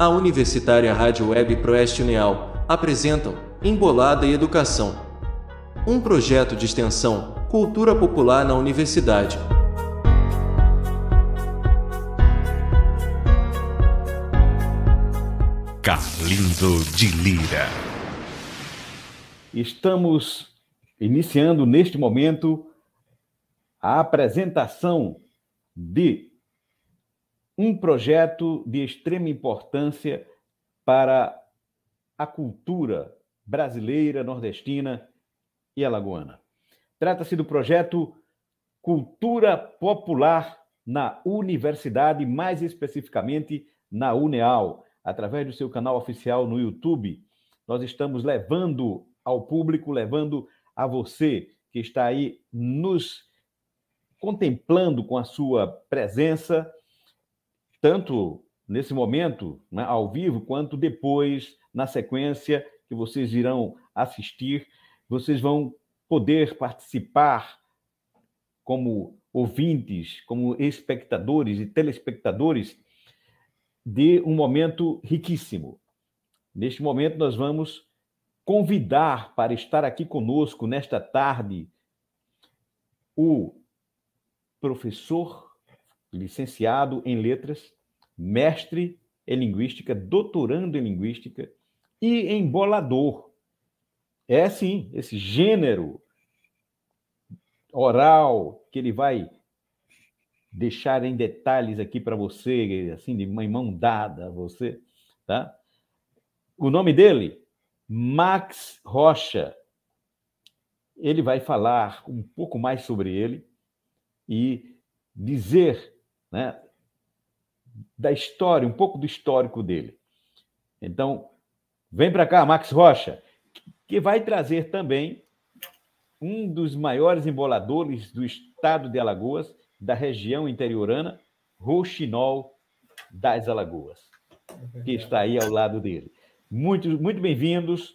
A Universitária Rádio Web Proeste Uneal apresentam Embolada e Educação. Um projeto de extensão, cultura popular na universidade. Carlindo de Lira. Estamos iniciando neste momento a apresentação de um projeto de extrema importância para a cultura brasileira, nordestina e alagoana. Trata-se do projeto Cultura Popular na Universidade, mais especificamente na UNEAL, através do seu canal oficial no YouTube. Nós estamos levando ao público, levando a você que está aí nos contemplando com a sua presença, tanto nesse momento, né, ao vivo, quanto depois, na sequência, que vocês irão assistir. Vocês vão poder participar como ouvintes, como espectadores e telespectadores de um momento riquíssimo. Neste momento, nós vamos convidar para estar aqui conosco nesta tarde o professor licenciado em letras, mestre em linguística, doutorando em linguística e embolador. É sim, esse gênero oral que ele vai deixar em detalhes aqui para você, assim, de mão dada a você, tá? O nome dele, Max Rocha. Ele vai falar um pouco mais sobre ele e dizer né, da história, um pouco do histórico dele. Então, vem para cá, Max Rocha, que vai trazer também um dos maiores emboladores do estado de Alagoas, da região interiorana, Roxinol das Alagoas, que está aí ao lado dele. Muito, muito bem-vindos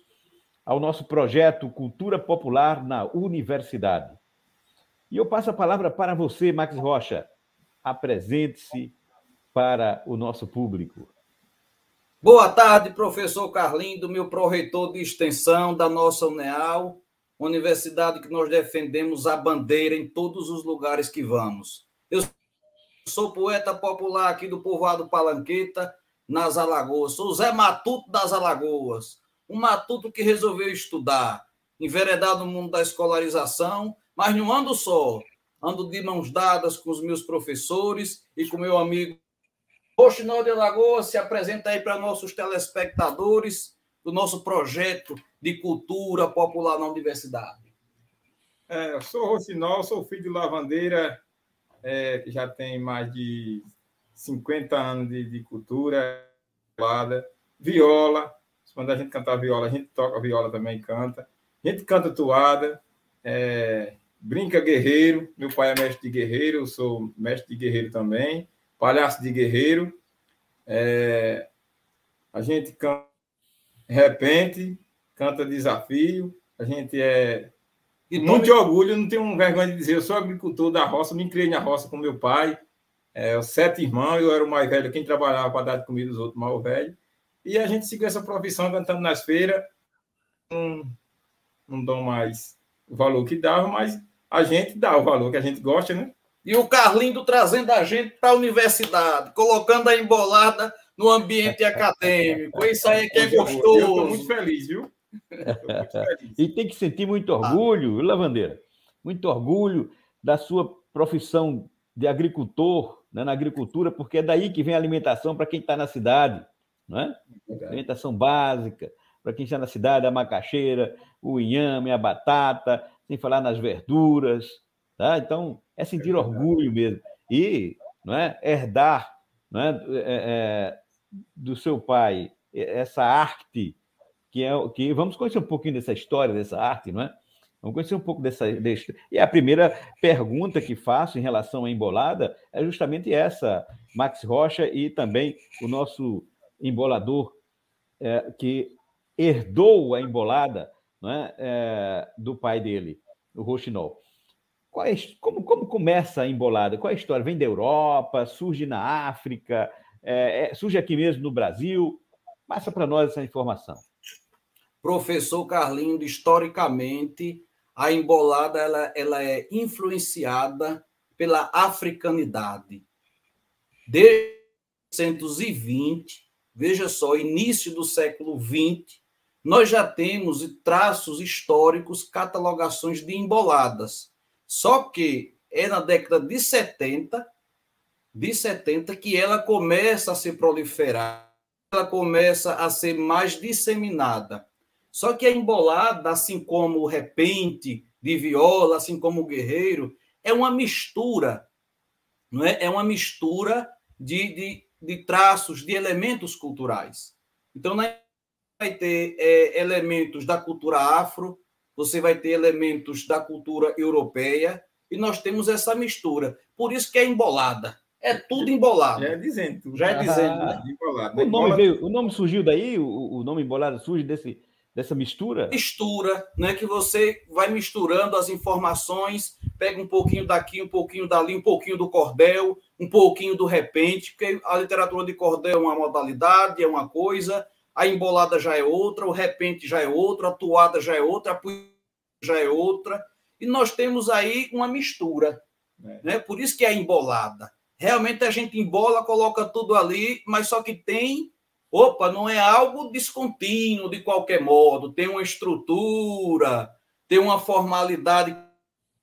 ao nosso projeto Cultura Popular na Universidade. E eu passo a palavra para você, Max Rocha. Apresente-se para o nosso público. Boa tarde, professor Carlindo, meu pró-reitor de extensão da nossa UNEAL, universidade que nós defendemos a bandeira em todos os lugares que vamos. Eu sou poeta popular aqui do povoado Palanqueta, nas Alagoas. Sou Zé Matuto das Alagoas, um matuto que resolveu estudar, enveredado no mundo da escolarização mas não ando só. Ando de mãos dadas com os meus professores e com meu amigo Roxinol de Lagoa. Se apresenta aí para nossos telespectadores do nosso projeto de cultura popular na universidade. É, eu sou Roxinol, sou filho de lavandeira, é, que já tem mais de 50 anos de, de cultura, viola. Quando a gente canta viola, a gente toca viola também canta. A gente canta toada. É, Brinca Guerreiro, meu pai é mestre de guerreiro, eu sou mestre de guerreiro também, palhaço de guerreiro. É, a gente canta repente, canta desafio, a gente é e muito de orgulho, não tenho vergonha de dizer, eu sou agricultor da roça, me criei na roça com meu pai, é, sete irmãos, eu era o mais velho, quem trabalhava para dar de comida os outros mais velhos, e a gente seguiu essa profissão cantando nas feiras, não, não dão mais o valor que dava, mas a gente dá o valor que a gente gosta, né? E o Carlindo trazendo a gente para a universidade, colocando a embolada no ambiente acadêmico. Isso aí é que é gostoso. Eu estou muito feliz, viu? Muito feliz. e tem que sentir muito orgulho, ah. Lavandeira? Muito orgulho da sua profissão de agricultor, né, na agricultura, porque é daí que vem a alimentação para quem está na cidade, não é? é alimentação básica, para quem está na cidade, a macaxeira, o inhame, a batata, sem falar nas verduras, tá? Então, é sentir orgulho mesmo. E não é, herdar não é, é, é, do seu pai essa arte, que é que vamos conhecer um pouquinho dessa história, dessa arte, não é? Vamos conhecer um pouco dessa, dessa. E a primeira pergunta que faço em relação à embolada é justamente essa, Max Rocha e também o nosso embolador, é, que herdou a embolada não é, é do pai dele o Rochinol. É, como, como começa a embolada? Qual é a história? Vem da Europa, surge na África, É, é, surge aqui mesmo no Brasil? Passa para nós essa informação. Professor Carlindo, historicamente, a embolada ela, ela é influenciada pela africanidade. Desde 1920, veja só, início do século XX, nós já temos traços históricos, catalogações de emboladas. Só que é na década de 70, de 70 que ela começa a se proliferar, ela começa a ser mais disseminada. Só que a embolada, assim como o repente de viola, assim como o guerreiro, é uma mistura, não é? É uma mistura de, de, de traços, de elementos culturais. Então, né, vai ter é, elementos da cultura afro, você vai ter elementos da cultura europeia, e nós temos essa mistura. Por isso que é embolada. É tudo embolado. Já é dizendo. Já é dizendo. Ah, né? embolado. O, nome veio, o nome surgiu daí? O, o nome embolada surge desse, dessa mistura? Mistura, né? Que você vai misturando as informações, pega um pouquinho daqui, um pouquinho dali, um pouquinho do cordel, um pouquinho do repente, porque a literatura de cordel é uma modalidade, é uma coisa, a embolada já é outra, o repente já é outra, a toada já é outra, a já é outra, e nós temos aí uma mistura, é. né? Por isso que é embolada. Realmente a gente embola, coloca tudo ali, mas só que tem Opa, não é algo descontínuo de qualquer modo, tem uma estrutura, tem uma formalidade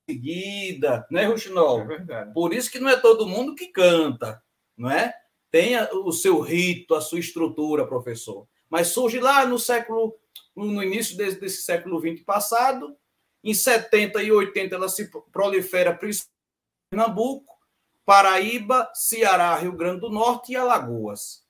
seguida, né, Ruxinol? É verdade. Por isso que não é todo mundo que canta, não é? Tem o seu rito, a sua estrutura, professor. Mas surge lá no século, no início desse, desse século XX passado, em 70 e 80 ela se prolifera principalmente em Pernambuco, Paraíba, Ceará, Rio Grande do Norte e Alagoas.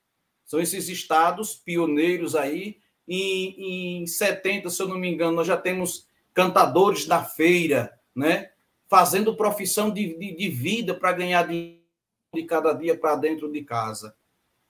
São esses estados pioneiros aí. Em, em 70, se eu não me engano, nós já temos cantadores da feira, né? Fazendo profissão de, de, de vida para ganhar de, de cada dia para dentro de casa.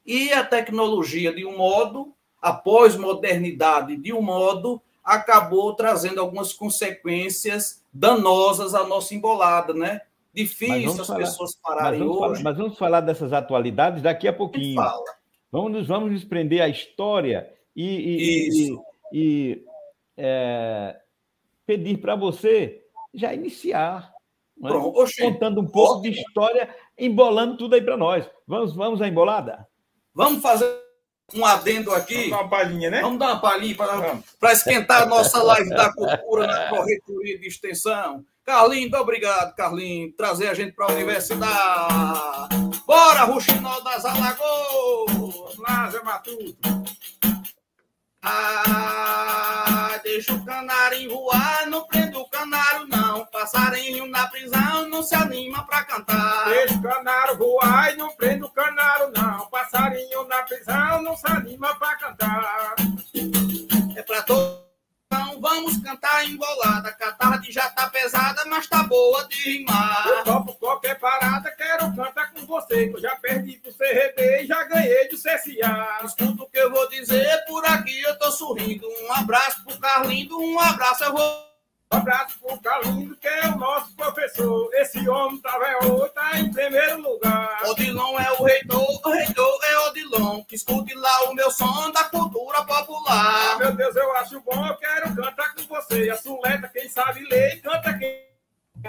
E a tecnologia, de um modo, a pós-modernidade, de um modo, acabou trazendo algumas consequências danosas à nossa embolada, né? Difícil as falar, pessoas pararem mas hoje. Falar, mas vamos falar dessas atualidades daqui a pouquinho. Fala. Vamos, vamos nos prender à história e, e, e, e é, pedir para você já iniciar, é? Pronto, contando um pouco de história, embolando tudo aí para nós. Vamos, vamos à embolada? Vamos fazer um adendo aqui. Vamos dar uma palhinha, né? Vamos dar uma palhinha para esquentar a nossa live da cultura na corretoria de extensão. Carlinho, obrigado, Carlinho, trazer a gente para a universidade. Bora, Ruxinol das Alagoas! Lá, Zé Matuto. Ah, deixa o canário voar, não prendo o canário não. Passarinho na prisão não se anima pra cantar. Deixa o canário voar e não prendo o canário não. Passarinho na prisão não se anima pra cantar. É pra todos vamos cantar embolada. Que a tarde já tá pesada, mas tá boa de rimar. Eu topo qualquer parada, quero cantar com você. Que eu já perdi pro CRB e já ganhei do CSA. Escuta o que eu vou dizer, por aqui eu tô sorrindo. Um abraço pro Carlindo, um abraço eu vou. Um abraço pro Carlindo, que é o nosso professor. Esse homem tá, véio, tá em primeiro lugar. Odilon é o reitor, o reitor é Odilon. Que escute lá o meu som da cultura popular. Ah, meu Deus, eu acho bom, eu quero cantar com você. A suleta, quem sabe ler, canta quem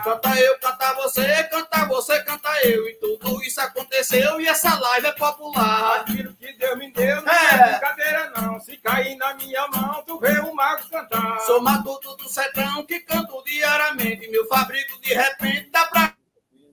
Canta eu, canta você, canta você, canta eu. E tudo isso aconteceu e essa live é popular. Aquilo que Deus me deu não é, é brincadeira, não. Se cair na minha mão, tu vê o mago cantar. Sou matuto do sertão que canto diariamente. Meu fabrico de repente dá pra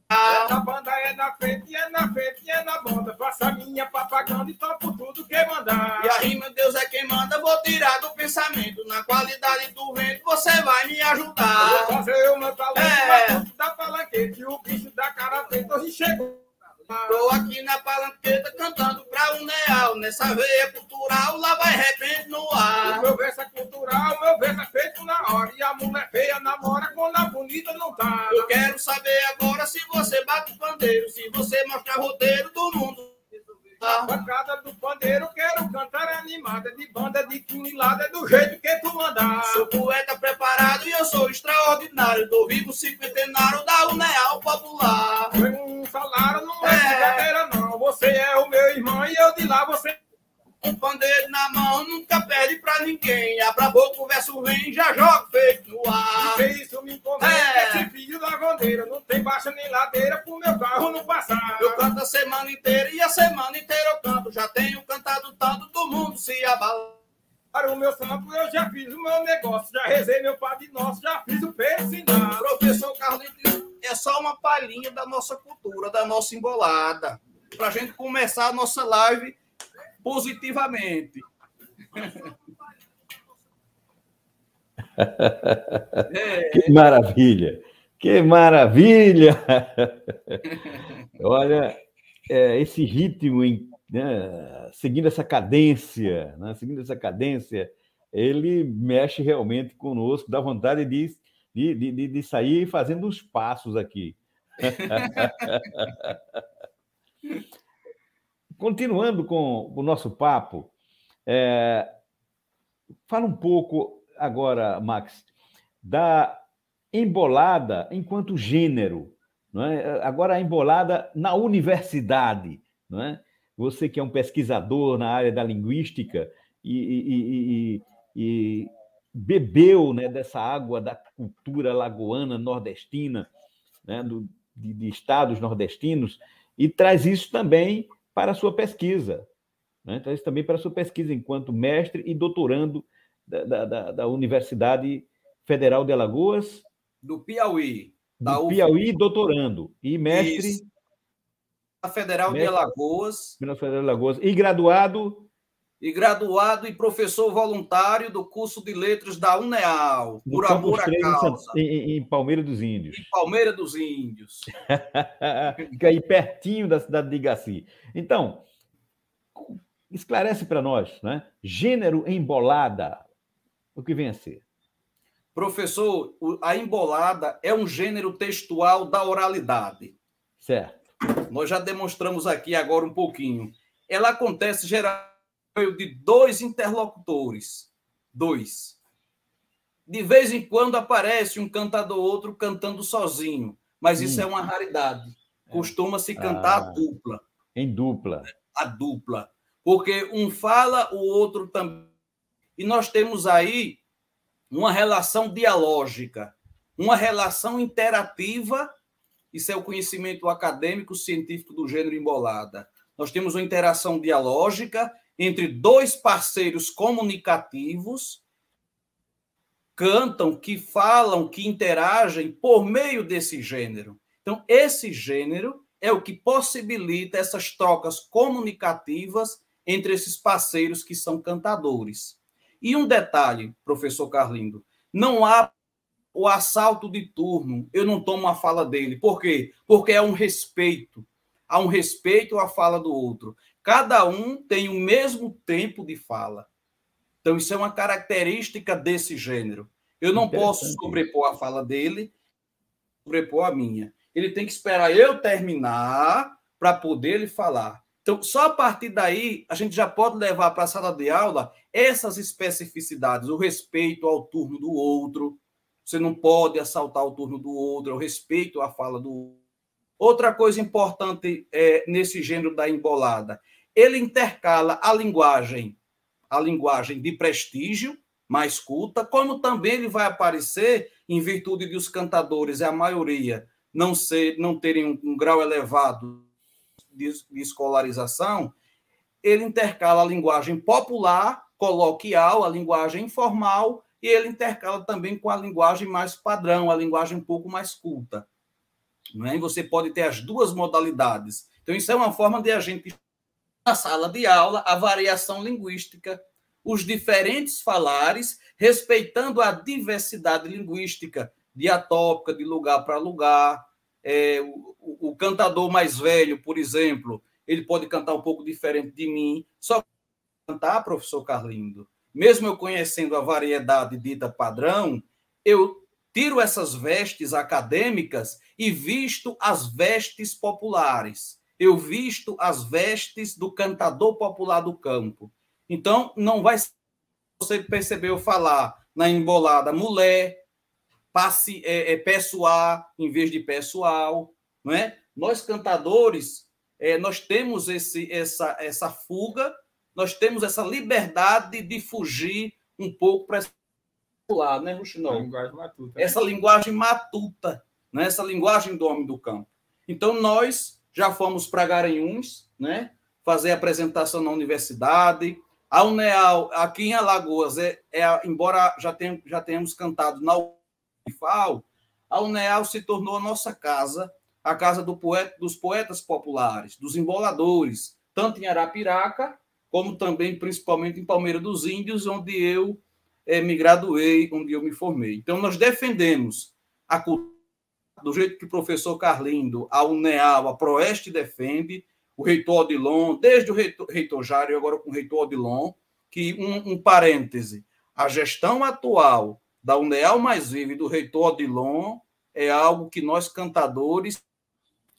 essa banda é na frente, é na frente, é na banda. Faça minha propaganda e topo tudo que mandar. E aí, meu Deus, é quem manda, vou tirar do pensamento. Na qualidade do vento, você vai me ajudar. Vou fazer o meu talento, é. da palanquete. O bicho da cara preta hoje chegou. Tô aqui na palanqueta cantando pra um neal. Nessa veia cultural, lá vai repente no ar. O meu verso é cultural, meu verso é feito na hora. E a mulher feia namora quando a bonita não tá. Eu quero saber agora se você bate o pandeiro, se você mostra roteiro do mundo. A bancada do pandeiro, quero cantar animada, de banda de quinilada, do jeito que tu mandar. Sou poeta preparado e eu sou extraordinário, do vivo cinquentenário da Uneal Popular. Foi um salário, não é, é brincadeira não, você é o meu irmão e com pandeiro na mão, nunca perde pra ninguém. Abra a boca, o verso vem, já joga feito no ar. Isso me incomoda, é. esse filho da bandeira. Não tem baixa nem ladeira pro meu carro não passar. Eu canto a semana inteira e a semana inteira eu canto. Já tenho cantado tanto do mundo se abala. Para o meu santo, eu já fiz o meu negócio, já rezei meu Padre Nosso, já fiz o persinal. Professor Carlitos, é só uma palhinha da nossa cultura, da nossa embolada, para a gente começar a nossa live positivamente. Que maravilha! Que maravilha! Olha, é, esse ritmo né, seguindo essa cadência, né, seguindo essa cadência, ele mexe realmente conosco, dá vontade de, de, de, de sair fazendo uns passos aqui. Continuando com o nosso papo, é, fala um pouco agora, Max, da embolada enquanto gênero. É? Agora, a embolada na universidade. É? você que é um pesquisador na área da linguística e, e, e, e bebeu né, dessa água da cultura lagoana nordestina, né, do, de, de, estados nordestinos, e traz isso também para a sua pesquisa. Né, traz também para a sua pesquisa enquanto mestre e doutorando da, da, da Universidade Federal de Alagoas. Do Piauí. Do Piauí, doutorando. E mestre. Isso Federal de Alagoas. Federal de Alagoas. E graduado? E graduado e professor voluntário do curso de letras da UNEAL, por amor à causa. Em, em Palmeira dos Índios. Em Palmeira dos Índios. Fica aí pertinho da cidade de Igaci. Então, esclarece para nós, né? Gênero embolada, o que vem a ser? Professor, a embolada é um gênero textual da oralidade. Certo. Nós já demonstramos aqui agora um pouquinho. Ela acontece geralmente de dois interlocutores. Dois. De vez em quando aparece um cantador outro cantando sozinho, mas isso hum. é uma raridade. É. Costuma-se cantar ah, a dupla. Em dupla. A dupla. Porque um fala, o outro também. E nós temos aí uma relação dialógica, uma relação interativa isso é o conhecimento acadêmico científico do gênero embolada. Nós temos uma interação dialógica entre dois parceiros comunicativos cantam, que falam, que interagem por meio desse gênero. Então, esse gênero é o que possibilita essas trocas comunicativas entre esses parceiros que são cantadores. E um detalhe, professor Carlindo, não há o assalto de turno, eu não tomo a fala dele. Por quê? Porque é um respeito. Há um respeito à fala do outro. Cada um tem o mesmo tempo de fala. Então, isso é uma característica desse gênero. Eu não posso sobrepor a fala dele, sobrepor a minha. Ele tem que esperar eu terminar para poder ele falar. Então, só a partir daí, a gente já pode levar para a sala de aula essas especificidades, o respeito ao turno do outro, você não pode assaltar o turno do outro, eu respeito a fala do outro. Outra coisa importante é, nesse gênero da embolada, ele intercala a linguagem, a linguagem de prestígio, mais culta, como também ele vai aparecer em virtude de os cantadores, a maioria, não ser, não terem um, um grau elevado de, de escolarização, ele intercala a linguagem popular, coloquial, a linguagem informal e ele intercala também com a linguagem mais padrão, a linguagem um pouco mais culta. Não é? E você pode ter as duas modalidades. Então, isso é uma forma de a gente, na sala de aula, a variação linguística, os diferentes falares, respeitando a diversidade linguística, diatópica, de lugar para lugar. É, o, o, o cantador mais velho, por exemplo, ele pode cantar um pouco diferente de mim. Só cantar, professor Carlindo, mesmo eu conhecendo a variedade dita padrão, eu tiro essas vestes acadêmicas e visto as vestes populares. Eu visto as vestes do cantador popular do campo. Então, não vai você percebeu falar na embolada mulher, passe, é, é, pessoal em vez de pessoal, não é? Nós cantadores, é, nós temos esse, essa, essa fuga nós temos essa liberdade de fugir um pouco para lá, né, Ruxinol? Linguagem matuta. Essa linguagem matuta, né? essa linguagem do homem do campo. Então, nós já fomos para Garanhuns, né? fazer apresentação na universidade. A UNEAL, aqui em Alagoas, é, é embora já, tem, já tenhamos cantado na UFAL, a UNEAL se tornou a nossa casa, a casa do poeta, dos poetas populares, dos emboladores, tanto em Arapiraca, como também, principalmente, em Palmeira dos Índios, onde eu é, me graduei, onde eu me formei. Então, nós defendemos a cultura do jeito que o professor Carlindo, a UNEAL, a Proeste defende, o reitor Odilon, desde o reitor, reitor Jário, agora com o reitor Odilon, que, um, um parêntese, a gestão atual da UNEAL Mais Viva e do reitor Odilon é algo que nós, cantadores,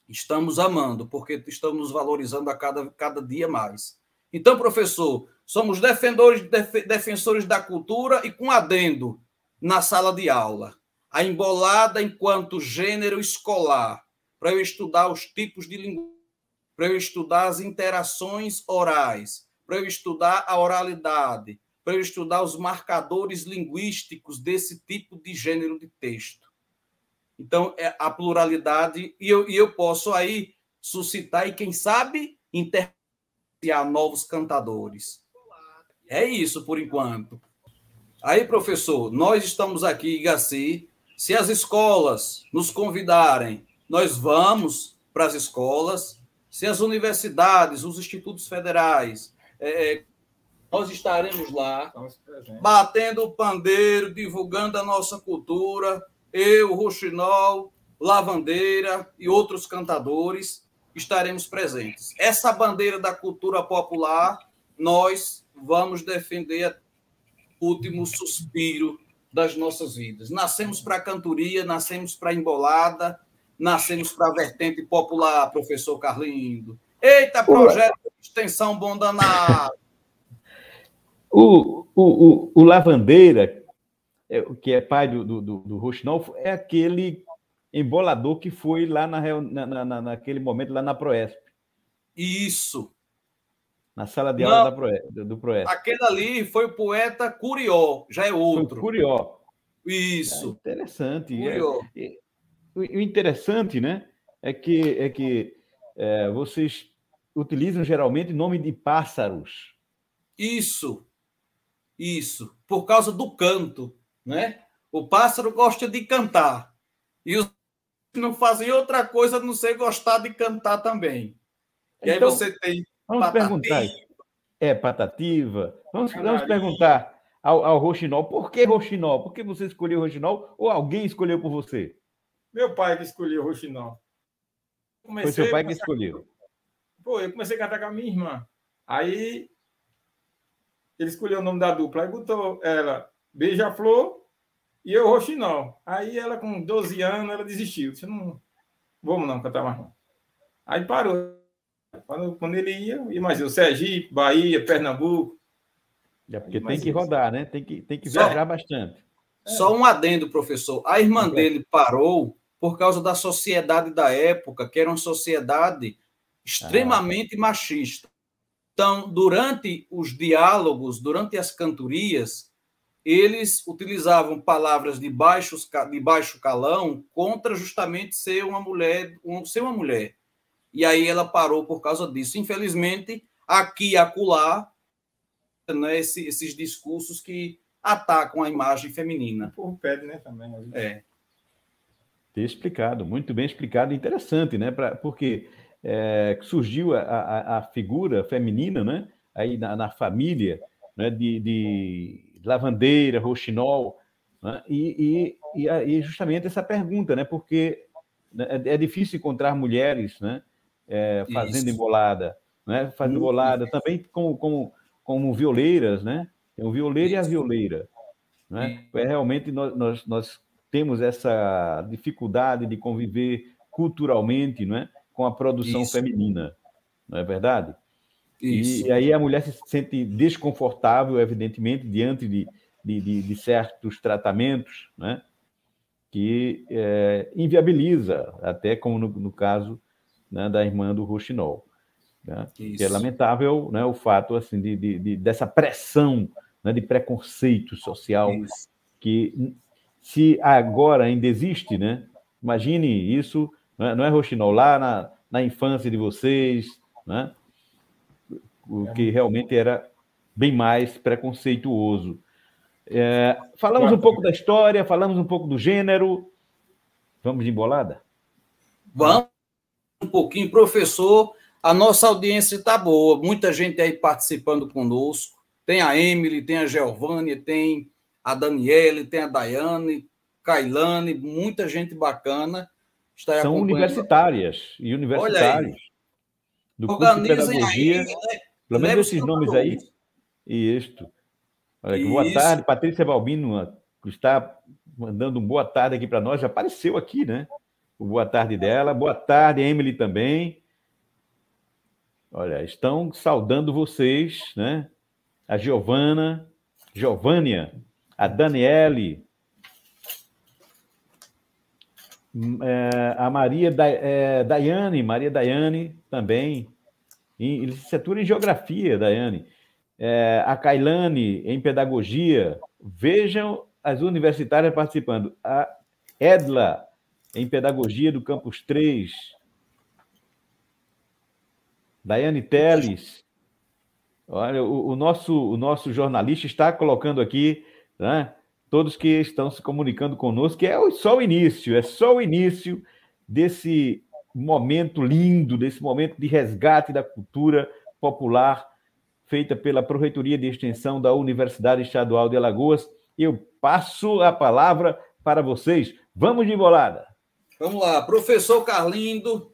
estamos amando, porque estamos valorizando a cada, cada dia mais. Então, professor, somos defensores, def, defensores da cultura e com adendo na sala de aula. A embolada enquanto gênero escolar, para eu estudar os tipos de linguagem, para eu estudar as interações orais, para eu estudar a oralidade, para eu estudar os marcadores linguísticos desse tipo de gênero de texto. Então, é a pluralidade, e eu, e eu posso aí suscitar, e quem sabe, interpretar novos cantadores. É isso, por enquanto. Aí, professor, nós estamos aqui, Igaci. Se as escolas nos convidarem, nós vamos para as escolas. Se as universidades, os institutos federais, é, é nós estaremos lá, batendo o pandeiro, divulgando a nossa cultura, eu, Ruxinol, Lavandeira e outros cantadores estaremos presentes. Essa bandeira da cultura popular, nós vamos defender o último suspiro das nossas vidas. Nascemos para a cantoria, nascemos para a embolada, nascemos para a vertente popular, professor Carlindo. Eita, projeto de extensão bom danado. O, o, o, o Lavandeira, é, que é pai do, do, do Rochinol, é aquele embolador que foi lá na, na, na, naquele momento, lá na Proesp. Isso. Na sala de aula Proesp, do Proesp. Aquele ali foi o poeta Curió, já é outro. Curió. Isso. É interessante. Curió. É, o interessante, né, é que, é que é, vocês utilizam geralmente nome de pássaros. Isso. Isso. Por causa do canto né? O pássaro gosta de cantar e os não fazem outra coisa a não ser gostar de cantar também. E então, aí você tem vamos patativa. perguntar. É patativa. Vamos, vamos perguntar ao, ao Roxinol. Por que Roxinol? Por que você escolheu o Roxinol ou alguém escolheu por você? Meu pai que escolheu o Roxinol. Comecei, Foi seu pai que escolheu. Pô, eu comecei a cantar com a minha irmã. Aí ele escolheu o nome da dupla. Aí botou ela Beija-Flor e eu Roxinol. Aí ela, com 12 anos, ela desistiu. Disse, não vamos não cantar mais não. Aí parou. Quando, quando ele ia, mais eu, Sergipe, Bahia, Pernambuco. É porque tem que rodar, né? Tem que, tem que viajar bastante. Só um adendo, professor. A irmã dele parou por causa da sociedade da época, que era uma sociedade extremamente ah. machista. Então, durante os diálogos, durante as cantorias, eles utilizavam palavras de, baixos, de baixo calão contra justamente ser uma mulher, um, ser uma mulher. E aí ela parou por causa disso. Infelizmente, aqui e acolá, né, esse, esses discursos que atacam a imagem feminina. Por pede, né, também. É. Ter explicado, muito bem explicado, interessante, né? Pra, porque é, surgiu a, a, a, figura feminina, né? Aí na, na família, né? de, de lavandeira, roxinol, né? e, e, e, justamente essa pergunta, né? porque né, é, é difícil encontrar mulheres né? É, fazendo Isso. embolada, né? fazendo uhum. embolada, também como, como, como violeiras, né? Tem o violeiro Isso. e a violeira. Né? É, realmente nós, nós, nós temos essa dificuldade de conviver culturalmente não é? com a produção Isso. feminina, não é verdade? E, e, aí a mulher se sente desconfortável, evidentemente, diante de, de, de, de certos tratamentos, né? que é, inviabiliza, até como no, no caso né, da irmã do Rochinol. Né? é lamentável né, o fato assim de, de, de dessa pressão né, de preconceito social Isso. que se agora ainda existe, né? Imagine isso, não é, não é Rochinol, lá na, na infância de vocês, né? o que realmente era bem mais preconceituoso. É, falamos um pouco da história, falamos um pouco do gênero. Vamos de embolada? Vamos um pouquinho, professor. A nossa audiência está boa, muita gente aí participando conosco. Tem a Emily, tem a Giovanni, tem a Daniele, tem a Daiane, Kailane, muita gente bacana. Está São universitárias e universitários. Do curso de pedagogia. Aí, né? Pelo menos esses nomes aí. E isto. Olha, boa tarde, Patrícia Balbino está mandando um boa tarde aqui para nós. Já apareceu aqui, né? O boa tarde dela. Boa tarde, Emily também. Olha, estão saudando vocês, né? A Giovana, Giovânia, a Daniele, é, a Maria da, é, Daiane, Maria Daiane também, em licenciatura em Geografia, Daiane. É, a Kailane, em Pedagogia. Vejam as universitárias participando. A Edla, em Pedagogia do Campus 3. Daiane Teles. Olha, o, o, nosso, o nosso jornalista está colocando aqui, né, todos que estão se comunicando conosco, que é só o início, é só o início desse momento lindo, desse momento de resgate da cultura popular feita pela Proreitoria de Extensão da Universidade Estadual de Alagoas. Eu passo a palavra para vocês. Vamos de embolada. Vamos lá, professor Carlindo,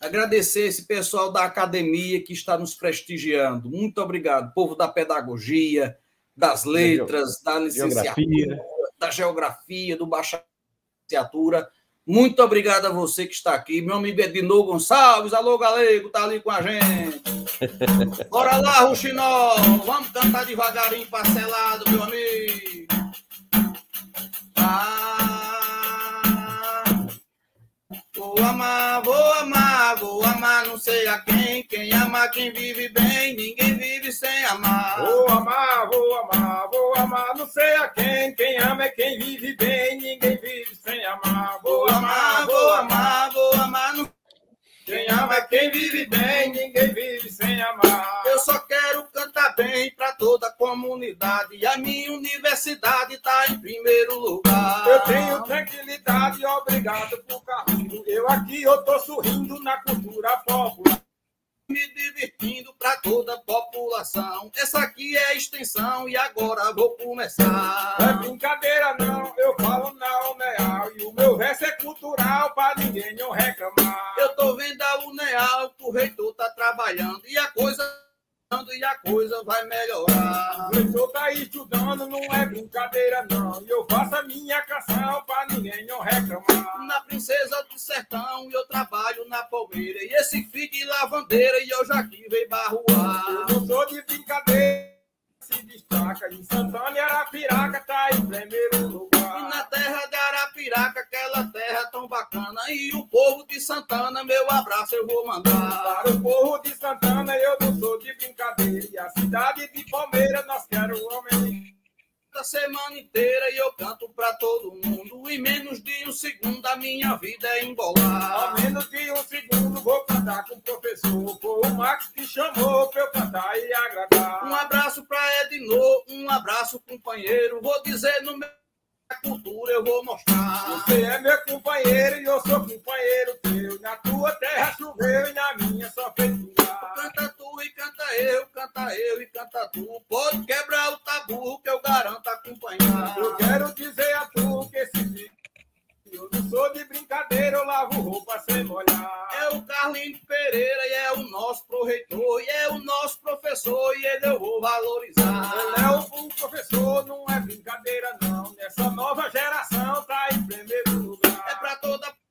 agradecer esse pessoal da academia que está nos prestigiando. Muito obrigado, povo da pedagogia, das letras, da licenciatura, geografia. da geografia, do bacharelatura. Muito obrigado a você que está aqui. Meu amigo Edinô Gonçalves, alô galego, tá ali com a gente. Bora lá, Ruxinol, vamos cantar devagarinho, parcelado, meu amigo. Ah, vou amar, vou amar, vou amar, não sei a quem. Quem ama, quem vive bem, ninguém vive sem amar. Vou amar, vou amar, vou amar, não sei a quem. Quem ama é quem vive bem, ninguém vive sem amar. Vou amar, vou amar, vou amar, não quem ama é quem vive bem, ninguém vive sem amar. Eu só quero cantar bem para toda a comunidade. E a minha universidade está em primeiro lugar. Eu tenho tranquilidade, obrigado por carrinho. Eu aqui eu tô sorrindo na cultura popular me divertindo para toda a população. Essa aqui é a extensão e agora vou começar. Não é brincadeira não, eu falo na UNEAL e o meu verso é cultural para ninguém não reclamar. Eu tô vendo a UNEAL que o reitor tá trabalhando e a coisa e a coisa vai melhorar. O senhor tá estudando, não é brincadeira, não. E eu faço a minha canção pra ninguém não reclamar. Na Princesa do Sertão, eu trabalho na palmeira. E esse de lavandeira, e eu já que veio barruar. Eu não sou de brincadeira se destaca. Em Santana e Arapiraca tá em primeiro lugar. E na terra de Arapiraca, aquela terra tão bacana. E o povo de Santana, meu abraço eu vou mandar. Para o povo de Santana, eu não sou de brincadeira. E a cidade de Palmeiras, nós queremos homem a semana inteira e eu canto pra todo mundo. Em menos de um segundo a minha vida é embolar. A menos de um segundo vou cantar com o professor. Foi o Max que chamou pra eu cantar e agradar. Um abraço pra Ednô, um abraço companheiro. Vou dizer no meu cultura eu vou mostrar. Você é meu companheiro e eu sou companheiro teu. Na tua terra choveu e na minha só fez Canta tu e canta eu, canta eu e canta tu. Pode quebrar o tabu que eu garanto acompanhar. Eu quero dizer a tu que esse eu não sou de brincadeira, eu lavo roupa sem molhar. É o Carlinhos Pereira e é o nosso proreitor, e é o nosso professor, e ele eu vou valorizar. Ele é o professor, não é brincadeira não. Nessa nova geração tá em primeiro lugar. É pra toda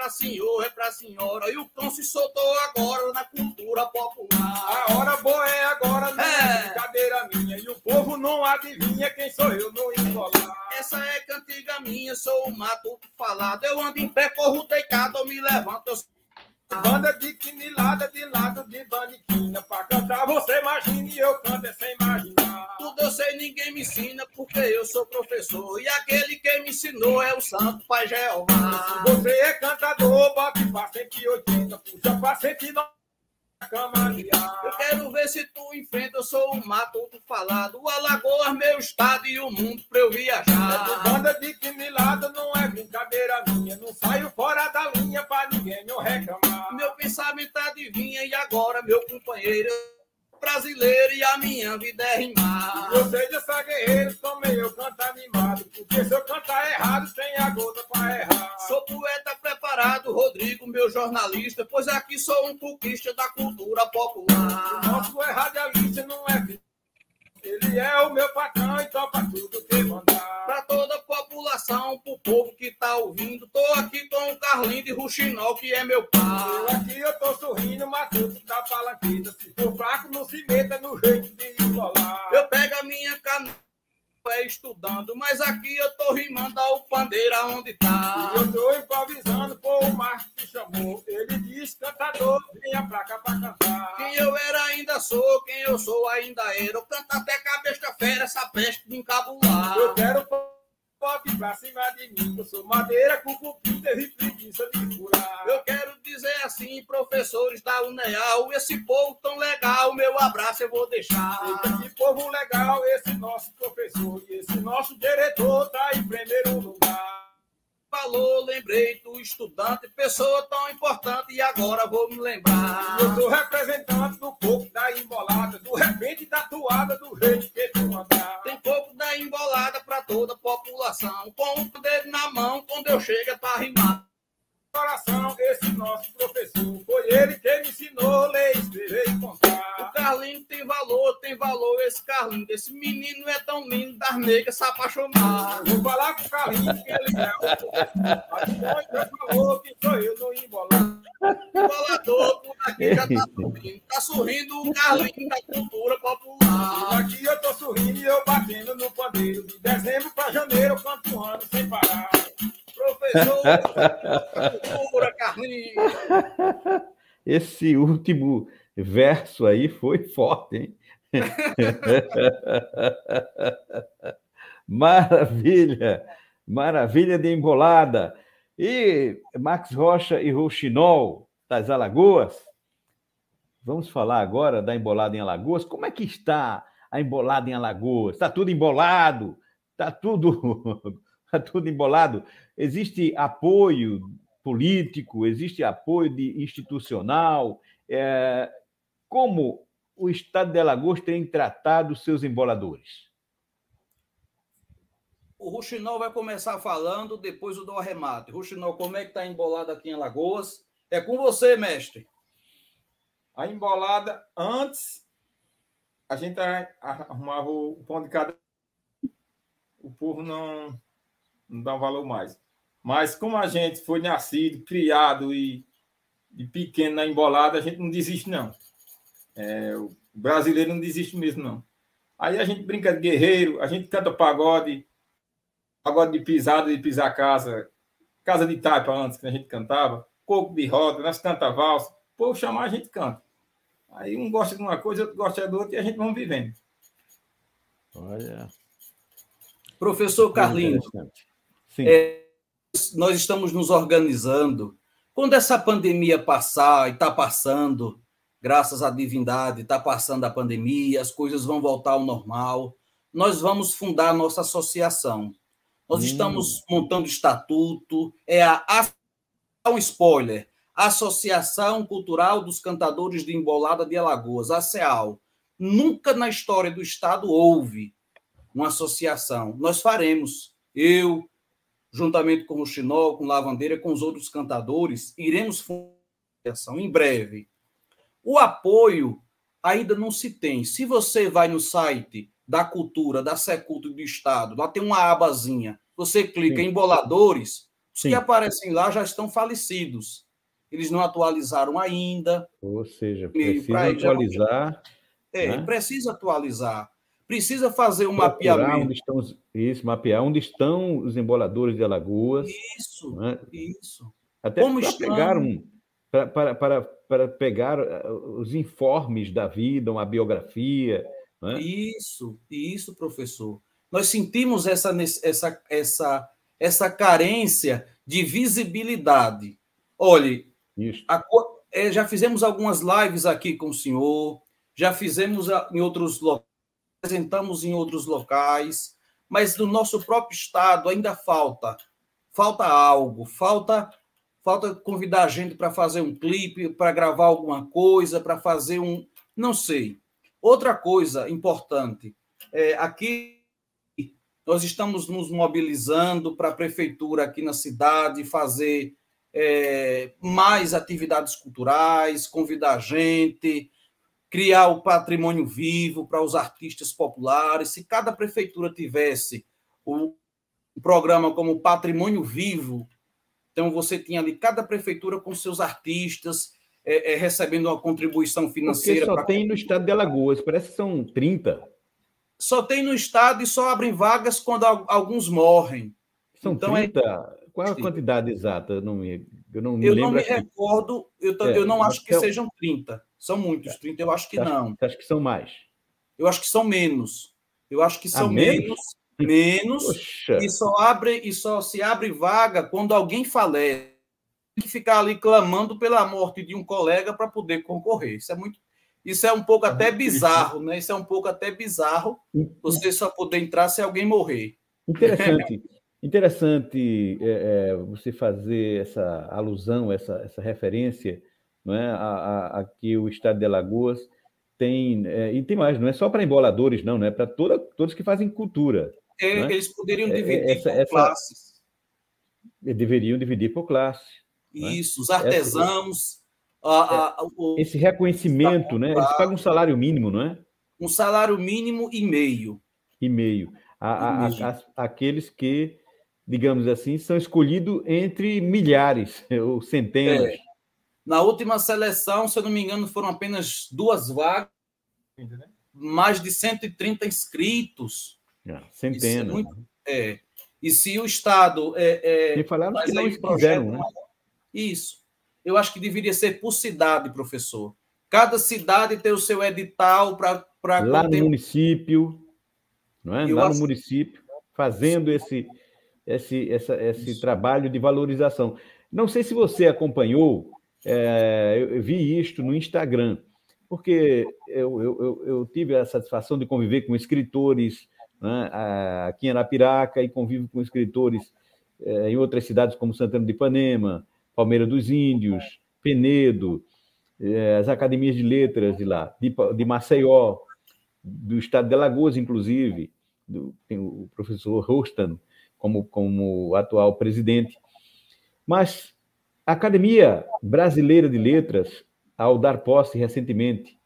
pra senhor, é pra senhora. E o cão se soltou agora na cultura popular. A hora boa é agora, não é, é brincadeira minha. E o povo não adivinha quem sou eu no enrolar. Essa é cantiga minha, sou o mato falado. Eu ando em pé, corro deitado, eu me levanto. Eu Banda de quinilada de lado de baniquina. Pra cantar você imagina e eu canto é sem imaginar. Tudo eu sei, ninguém me ensina, porque eu sou professor. E aquele que me ensinou é o Santo Pai Jeová. Você é cantador, bote pra 180, puxa pra 190. Eu quero ver se tu enfrenta, eu sou o mato do falado, o Alagoas, meu estado e o mundo pra eu viajar. É banda de quinilada, não é brincadeira minha, não saio fora da linha pra ninguém me reclamar. Meu pensamento adivinha e agora, meu companheiro, brasileiro e a minha vida é rimar. Eu seja essa guerreiro, também eu canto animado, porque se eu cantar errado, tem a gota pra errar. Sou poeta preparado, Rodrigo, meu jornalista, pois aqui sou um conquista da cultura popular. O nosso é radialista, não é ele é o meu patrão e topa tudo que mandar. Pra toda a população, pro povo que tá ouvindo, tô aqui com o Carlinho de Ruxinol, que é meu pai. Eu aqui eu tô sorrindo, mas tudo tá palanquida. Se for fraco, não se meta no jeito de enrolar. Eu pego a minha caneta é estudando, mas aqui eu tô rimando ao pandeira onde tá. Eu tô improvisando, pô, o Marcos me chamou. Ele disse, cantador, venha pra cá pra cantar. Quem eu era ainda sou, quem eu sou ainda era. Eu canto até cabeça fera, essa peste de encabular. Eu quero pop pra cima de mim. Eu sou madeira com cupim, teve preguiça de furar. Eu quero dizer assim, professores da UNEAL, esse povo tão legal, meu abraço eu vou deixar. Esse povo legal, esse nosso professor e esse nosso diretor tá em primeiro lugar falou, lembrei do estudante, pessoa tão importante, e agora vou me lembrar. Eu sou representante do pouco da embolada, do repente da toada, do tu andar. Tem pouco da embolada para toda a população, com o dedo na mão, quando eu chego é pra rimar coração esse nosso professor. Foi ele que me ensinou ler, escrever e contar. O Carlinho tem valor, tem valor esse Carlinho. Esse menino é tão lindo, das negras se apaixonar. Vou falar com o Carlinho que ele é o Mas já falou que sou eu no embolado. Embolador, por aqui já tá sorrindo. Tá sorrindo o Carlinho da cultura popular. Aqui eu tô sorrindo e eu batendo no pandeiro. De dezembro pra janeiro eu canto um ano sem parar. Professor, Carlinhos. Esse último verso aí foi forte, hein? maravilha, maravilha de embolada. E Max Rocha e Rouxinol, das Alagoas. Vamos falar agora da embolada em Alagoas. Como é que está a embolada em Alagoas? Está tudo embolado? Está tudo Está tudo embolado. Existe apoio político, existe apoio de institucional. É... Como o Estado de Alagoas tem tratado seus emboladores? O Ruxinol vai começar falando, depois eu dou o arremate. Ruxinol, como é que está embolado aqui em Alagoas? É com você, mestre. A embolada, antes, a gente arrumava o pão de cada. O povo não, não dá um valor mais. Mas como a gente foi nascido, criado e de pequeno na embolada, a gente não desiste, não. É, o brasileiro não desiste mesmo, não. Aí a gente brinca de guerreiro, a gente canta pagode, pagode de pisada, de pisar casa, casa de taipa antes que a gente cantava, coco de roda, nós canta valsa. Pô, chamar a gente canta. Aí um gosta de uma coisa, outro gosta de outra e a gente vamos vivendo. Olha. Professor Carlinhos, é, nós estamos nos organizando. Quando essa pandemia passar, e está passando, graças à divindade, está passando a pandemia, as coisas vão voltar ao normal, nós vamos fundar a nossa associação. Nós hum. estamos montando estatuto, é a, a um spoiler, Associação Cultural dos Cantadores de Embolada de Alagoas, a CEAL. Nunca na história do Estado houve uma associação. Nós faremos. Eu, juntamente com o Chinol, com Lavandeira, com os outros cantadores, iremos fundar em breve. O apoio ainda não se tem. Se você vai no site da cultura, da Seculto do Estado, lá tem uma abazinha, você clica Sim. em boladores, os que aparecem lá já estão falecidos. Eles não atualizaram ainda. Ou seja, precisa atualizar. É, né? precisa atualizar. Precisa fazer um Procurar mapeamento. Onde estão, isso, mapear onde estão os emboladores de Alagoas. Isso, né? isso. Até Como estão... pegar um, para, para, para, para pegar eh, os informes da vida, uma biografia. É? Isso, isso, professor. Nós sentimos essa, essa, essa, essa carência de visibilidade. Olhe, a, é, já fizemos algumas lives aqui com o senhor, já fizemos em outros locais, apresentamos em outros locais, mas no nosso próprio estado ainda falta, falta algo, falta falta convidar a gente para fazer um clipe, para gravar alguma coisa, para fazer um, não sei. Outra coisa importante, é, aqui nós estamos nos mobilizando para a prefeitura aqui na cidade fazer é, mais atividades culturais, convidar gente, criar o patrimônio vivo para os artistas populares. Se cada prefeitura tivesse um programa como Patrimônio Vivo, então você tinha ali cada prefeitura com seus artistas é, é, recebendo uma contribuição financeira. Porque só pra... tem no estado de Alagoas, parece que são 30. Só tem no estado e só abrem vagas quando alguns morrem. São então, 30? É... Qual é a quantidade exata? Eu não me, eu não me, eu não me recordo, eu, tô, é, eu não acho que sejam 30. São muitos, 30 eu acho que não. Acho que são mais. Eu acho que são menos. Eu acho que ah, são ah, menos? menos menos Poxa. e só abre e só se abre vaga quando alguém falece. Tem que ficar ali clamando pela morte de um colega para poder concorrer. Isso é muito isso é um pouco até bizarro, né? Isso é um pouco até bizarro você só poder entrar se alguém morrer. Interessante. Interessante é, é, você fazer essa alusão, essa, essa referência não é, a, a, a que o Estado de Alagoas tem, é, e tem mais, não é só para emboladores, não, não é para todos que fazem cultura. É, né? Eles poderiam é, dividir essa, por essa, classes. Deveriam dividir por classe. Né? Isso, os artesãos. a, a, o, esse reconhecimento, né? Eles pagam um salário mínimo, não é? Um salário mínimo e meio. E meio. A, e meio. aqueles que, digamos assim, são escolhidos entre milhares ou centenas. É. Na última seleção, se eu não me engano, foram apenas duas vagas, mais de 130 inscritos. É, centenas. É, muito, é, E se o Estado. É, é, falaram que não fizeram, né? Isso. Eu acho que deveria ser por cidade, professor. Cada cidade tem o seu edital para. Lá no município, não é? Lá no município, fazendo esse, esse, essa, esse trabalho de valorização. Não sei se você acompanhou, é, eu vi isto no Instagram, porque eu, eu, eu, tive a satisfação de conviver com escritores né, aqui em Arapiraca e convivo com escritores é, em outras cidades como Santana de Ipanema, Palmeira dos Índios, Penedo, é, as academias de letras de lá, de, de Maceió, do estado de Alagoas, inclusive, do, tem o professor Rostan como, como atual presidente. Mas a Academia Brasileira de Letras, ao dar posse recentemente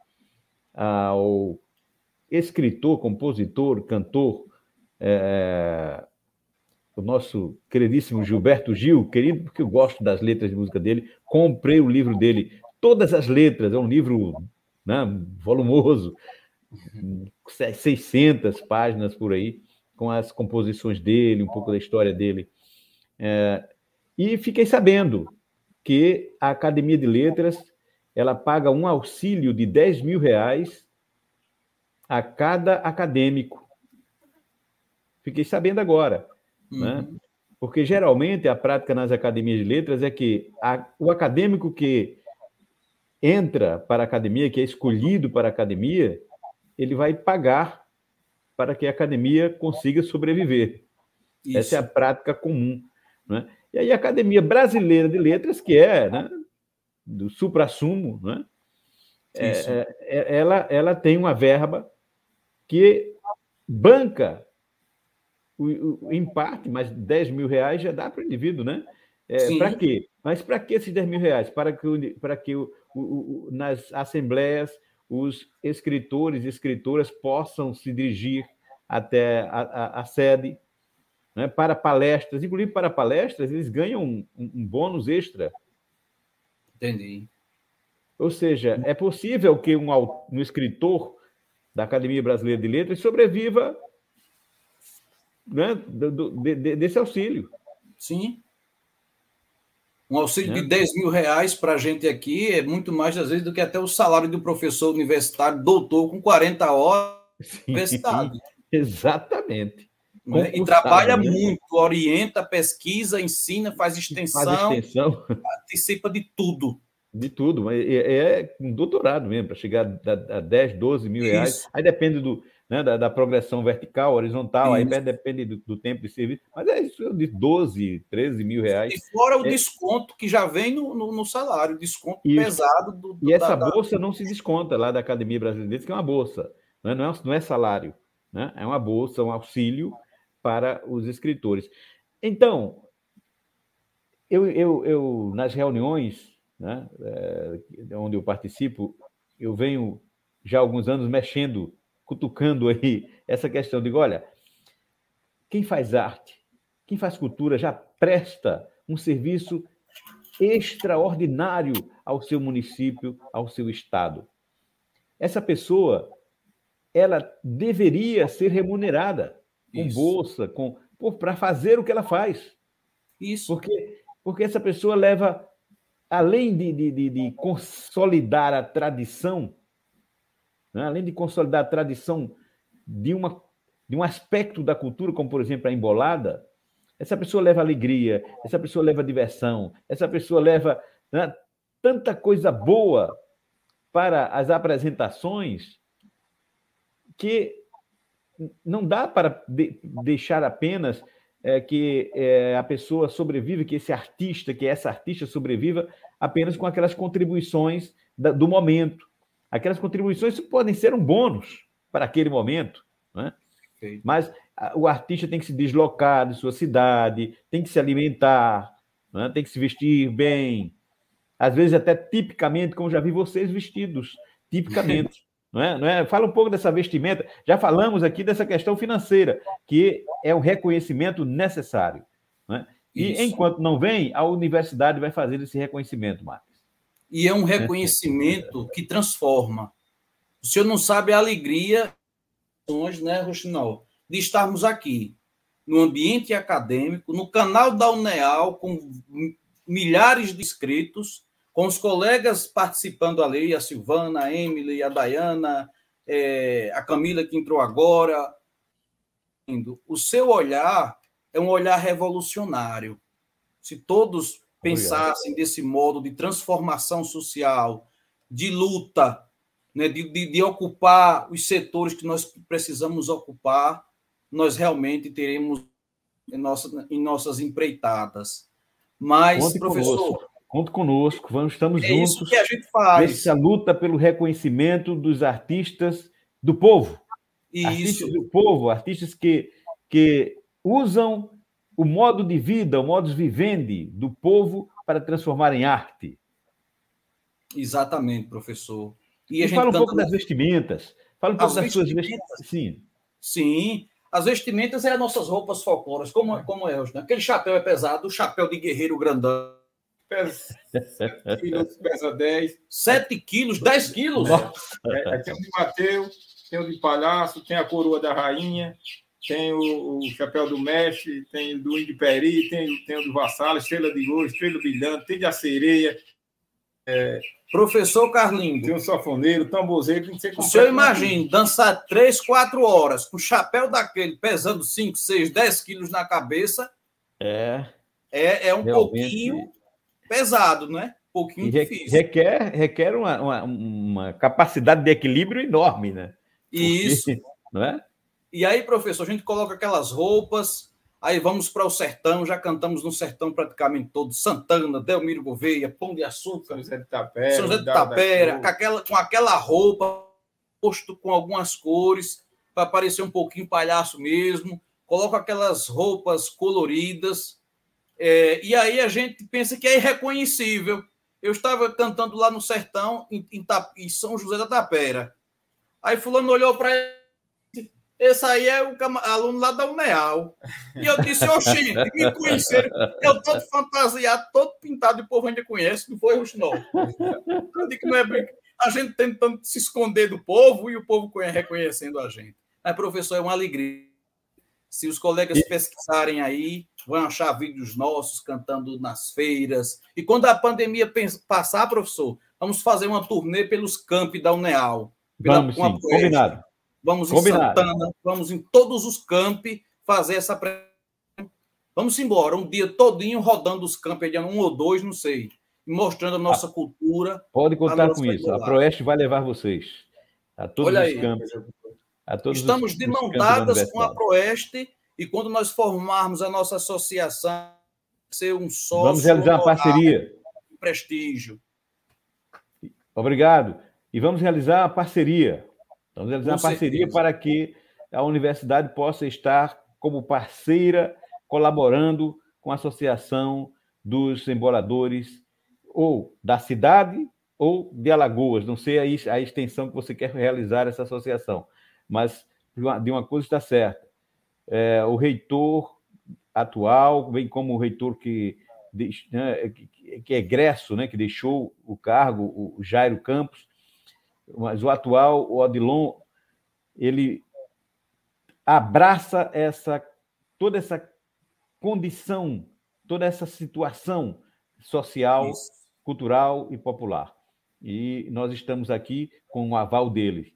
ao escritor, compositor, cantor, é, o nosso queridíssimo Gilberto Gil, querido, porque eu gosto das letras de música dele, comprei o livro dele, todas as letras, é um livro né, volumoso, 600 páginas por aí, com as composições dele, um pouco da história dele. É, e fiquei sabendo que a Academia de Letras ela paga um auxílio de 10 mil reais a cada acadêmico. Fiquei sabendo agora. Né? Uhum. Né? Porque geralmente a prática nas academias de letras é que a, o acadêmico que entra para a academia, que é escolhido para a academia, ele vai pagar para que a academia consiga sobreviver. Isso. Essa é a prática comum. Né? E aí a Academia Brasileira de Letras, que é né, do supra-sumo, né? É, é, é, ela, ela tem uma verba que banca, o, o, em parte, mas 10 mil reais já dá para o indivíduo, né? É, para quê? Mas para que esses 10 mil reais? Para que, para que o, o, nas assembleias os escritores e escritoras possam se dirigir até a, a, a sede né, para palestras, inclusive para palestras, eles ganham um, um, bônus extra. Entendi. Ou seja, é possível que um, um escritor da Academia Brasileira de Letras sobreviva né, do, de, desse auxílio. Sim. Um auxílio né? de 10 mil reais para a gente aqui é muito mais, às vezes, do que até o salário do professor universitário, doutor, com 40 horas Sim, universidade. Exatamente. Né? E trabalha né? muito, orienta, pesquisa, ensina, faz extensão, faz extensão. participa de tudo. De tudo, é, é um doutorado mesmo, para chegar a, a 10, 12 mil Isso. reais. Aí depende do, né, da, da, progressão vertical, horizontal, aí depende do, do, tempo de serviço, mas é isso de 12, 13 mil reais. E fora o é... desconto que já vem no, no, no salário, desconto isso. pesado. Do, do, e essa da, bolsa da... não se desconta lá da Academia Brasileira, que é uma bolsa, né? não, é, não é salário, né? é uma bolsa, um auxílio para os escritores. Então, eu, eu, eu nas reuniões né, é, onde eu participo, eu venho já há alguns anos mexendo cutucando aí essa questão. Digo, olha, quem faz arte, quem faz cultura já presta um serviço extraordinário ao seu município, ao seu estado. Essa pessoa, ela deveria ser remunerada com Isso. bolsa, com para fazer o que ela faz. Isso. Porque, porque essa pessoa leva, além de, de, de consolidar a tradição, né? além de consolidar a tradição de, uma, de um aspecto da cultura, como, por exemplo, a embolada, essa pessoa leva alegria, essa pessoa leva diversão, essa pessoa leva né, tanta coisa boa para as apresentações que não dá para de, deixar apenas é, que é, a pessoa sobreviva, que esse artista, que essa artista sobreviva apenas com aquelas contribuições da, do momento. Aquelas contribuições podem ser um bônus para aquele momento, né? mas o artista tem que se deslocar de sua cidade, tem que se alimentar, né? tem que se vestir bem, às vezes até tipicamente, como já vi vocês vestidos, tipicamente. Não é? Não é? Fala um pouco dessa vestimenta. Já falamos aqui dessa questão financeira, que é um reconhecimento necessário. Não é? E Isso. enquanto não vem, a universidade vai fazer esse reconhecimento, Marcos. E é um reconhecimento que transforma. O senhor não sabe a alegria, né, Rochinol, de estarmos aqui, no ambiente acadêmico, no canal da UNEAL, com milhares de inscritos, com os colegas participando ali, a Silvana, a Emily, a Dayana, é, a Camila que entrou agora. O seu olhar é um olhar revolucionário. Se todos pensassem desse modo de transformação social, de luta, né, de, de, de, ocupar os setores que nós precisamos ocupar, nós realmente teremos em, nossa, em nossas empreitadas. Mas, Conte professor. Conosco. Conte conosco, vamos, estamos é juntos. Isso que a gente faz. Essa luta pelo reconhecimento dos artistas do povo. Isso. Artistas do povo, artistas que, que usam o modo de vida, o modus vivendi do povo para transformar em arte. Exatamente, professor. E, e fala um pouco das vestimentas. Fala um pouco das suas vestimentas. Sim. Sim. As vestimentas é as nossas roupas folclóricas, como, como é. Né? Aquele chapéu é pesado, o chapéu de guerreiro grandão. Pesa 7 quilos, pesa 10. 7 quilos, 10 quilos? É, tem o de Mateus, tem o de Palhaço, tem a coroa da rainha, tem o, o, chapéu do mestre, tem o do índio peri, tem, tem o do vassalo, estrela de ouro, estrela brilhante, tem de a sereia. É, Professor Carlinho. Tem um safoneiro, tambozeiro, tem que ser O senhor imagina dançar três, quatro horas com o chapéu daquele pesando 5, 6, 10 quilos na cabeça. É. É, é um pouquinho pesado, não é? Um pouquinho difícil. Requer, requer uma, uma, uma, capacidade de equilíbrio enorme, né? Porque, Isso. Não é? E aí, professor, a gente coloca aquelas roupas, aí vamos para o sertão, já cantamos no sertão praticamente todo, Santana, Delmiro Gouveia, Pão de Açúcar, São José de Tapera, São José de Tapera, com aquela, com aquela roupa, posto com algumas cores, para parecer um pouquinho palhaço mesmo, coloca aquelas roupas coloridas, é, e aí a gente pensa que é irreconhecível. Eu estava cantando lá no sertão, em, em, em São José da Tapera. Aí fulano olhou para ele esse aí é o aluno lá da UNEAL. E eu disse, oxi, me conheceram. Eu todo fantasiado, todo pintado, e o povo ainda conhece, não foi, Ruxinol? Eu digo não é. A gente tentando se esconder do povo e o povo reconhecendo a gente. Mas, professor, é uma alegria Se os colegas pesquisarem aí, vão achar vídeos nossos cantando nas feiras. E quando a pandemia passar, professor, vamos fazer uma turnê pelos campi da Uneal. Vamos, sim. Combinado. Vamos em Combinado. Santana, vamos em todos os campi fazer essa Vamos embora, um dia todinho rodando os campos, um ou dois, não sei, mostrando a nossa ah, cultura. Pode contar com isso. A Proeste vai levar vocês a todos Olha os aí. campos. Estamos os, de mão dadas com a Proeste e quando nós formarmos a nossa associação, ser um sócio. Vamos realizar uma parceria. Prestígio. Obrigado. E vamos realizar uma parceria. Vamos realizar com uma parceria certeza. para que a universidade possa estar como parceira colaborando com a Associação dos Emboladores, ou da cidade ou de Alagoas. Não sei a extensão que você quer realizar essa associação, mas de uma coisa está certa. É, o reitor atual, bem como o reitor que, né, que é egresso, né, que deixou o cargo, o Jairo Campos, mas o atual, o Odilon, ele abraça essa toda essa condição, toda essa situação social, Isso. cultural e popular. E nós estamos aqui com o aval dele.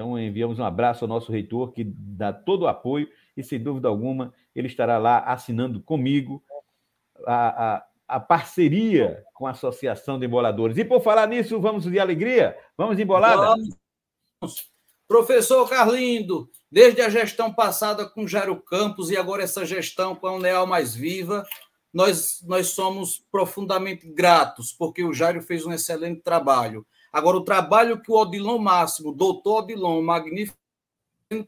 Então, enviamos um abraço ao nosso reitor, que dá todo o apoio, e sem dúvida alguma, ele estará lá assinando comigo a, a, a parceria com a Associação de Emboladores. E por falar nisso, vamos de alegria? Vamos embolada? Vamos. Professor Carlindo, desde a gestão passada com Jairo Campos e agora essa gestão com a Uneal Mais Viva, nós, nós somos profundamente gratos, porque o Jairo fez um excelente trabalho. Agora, o trabalho que o Odilon Máximo, doutor Odilon, magnífico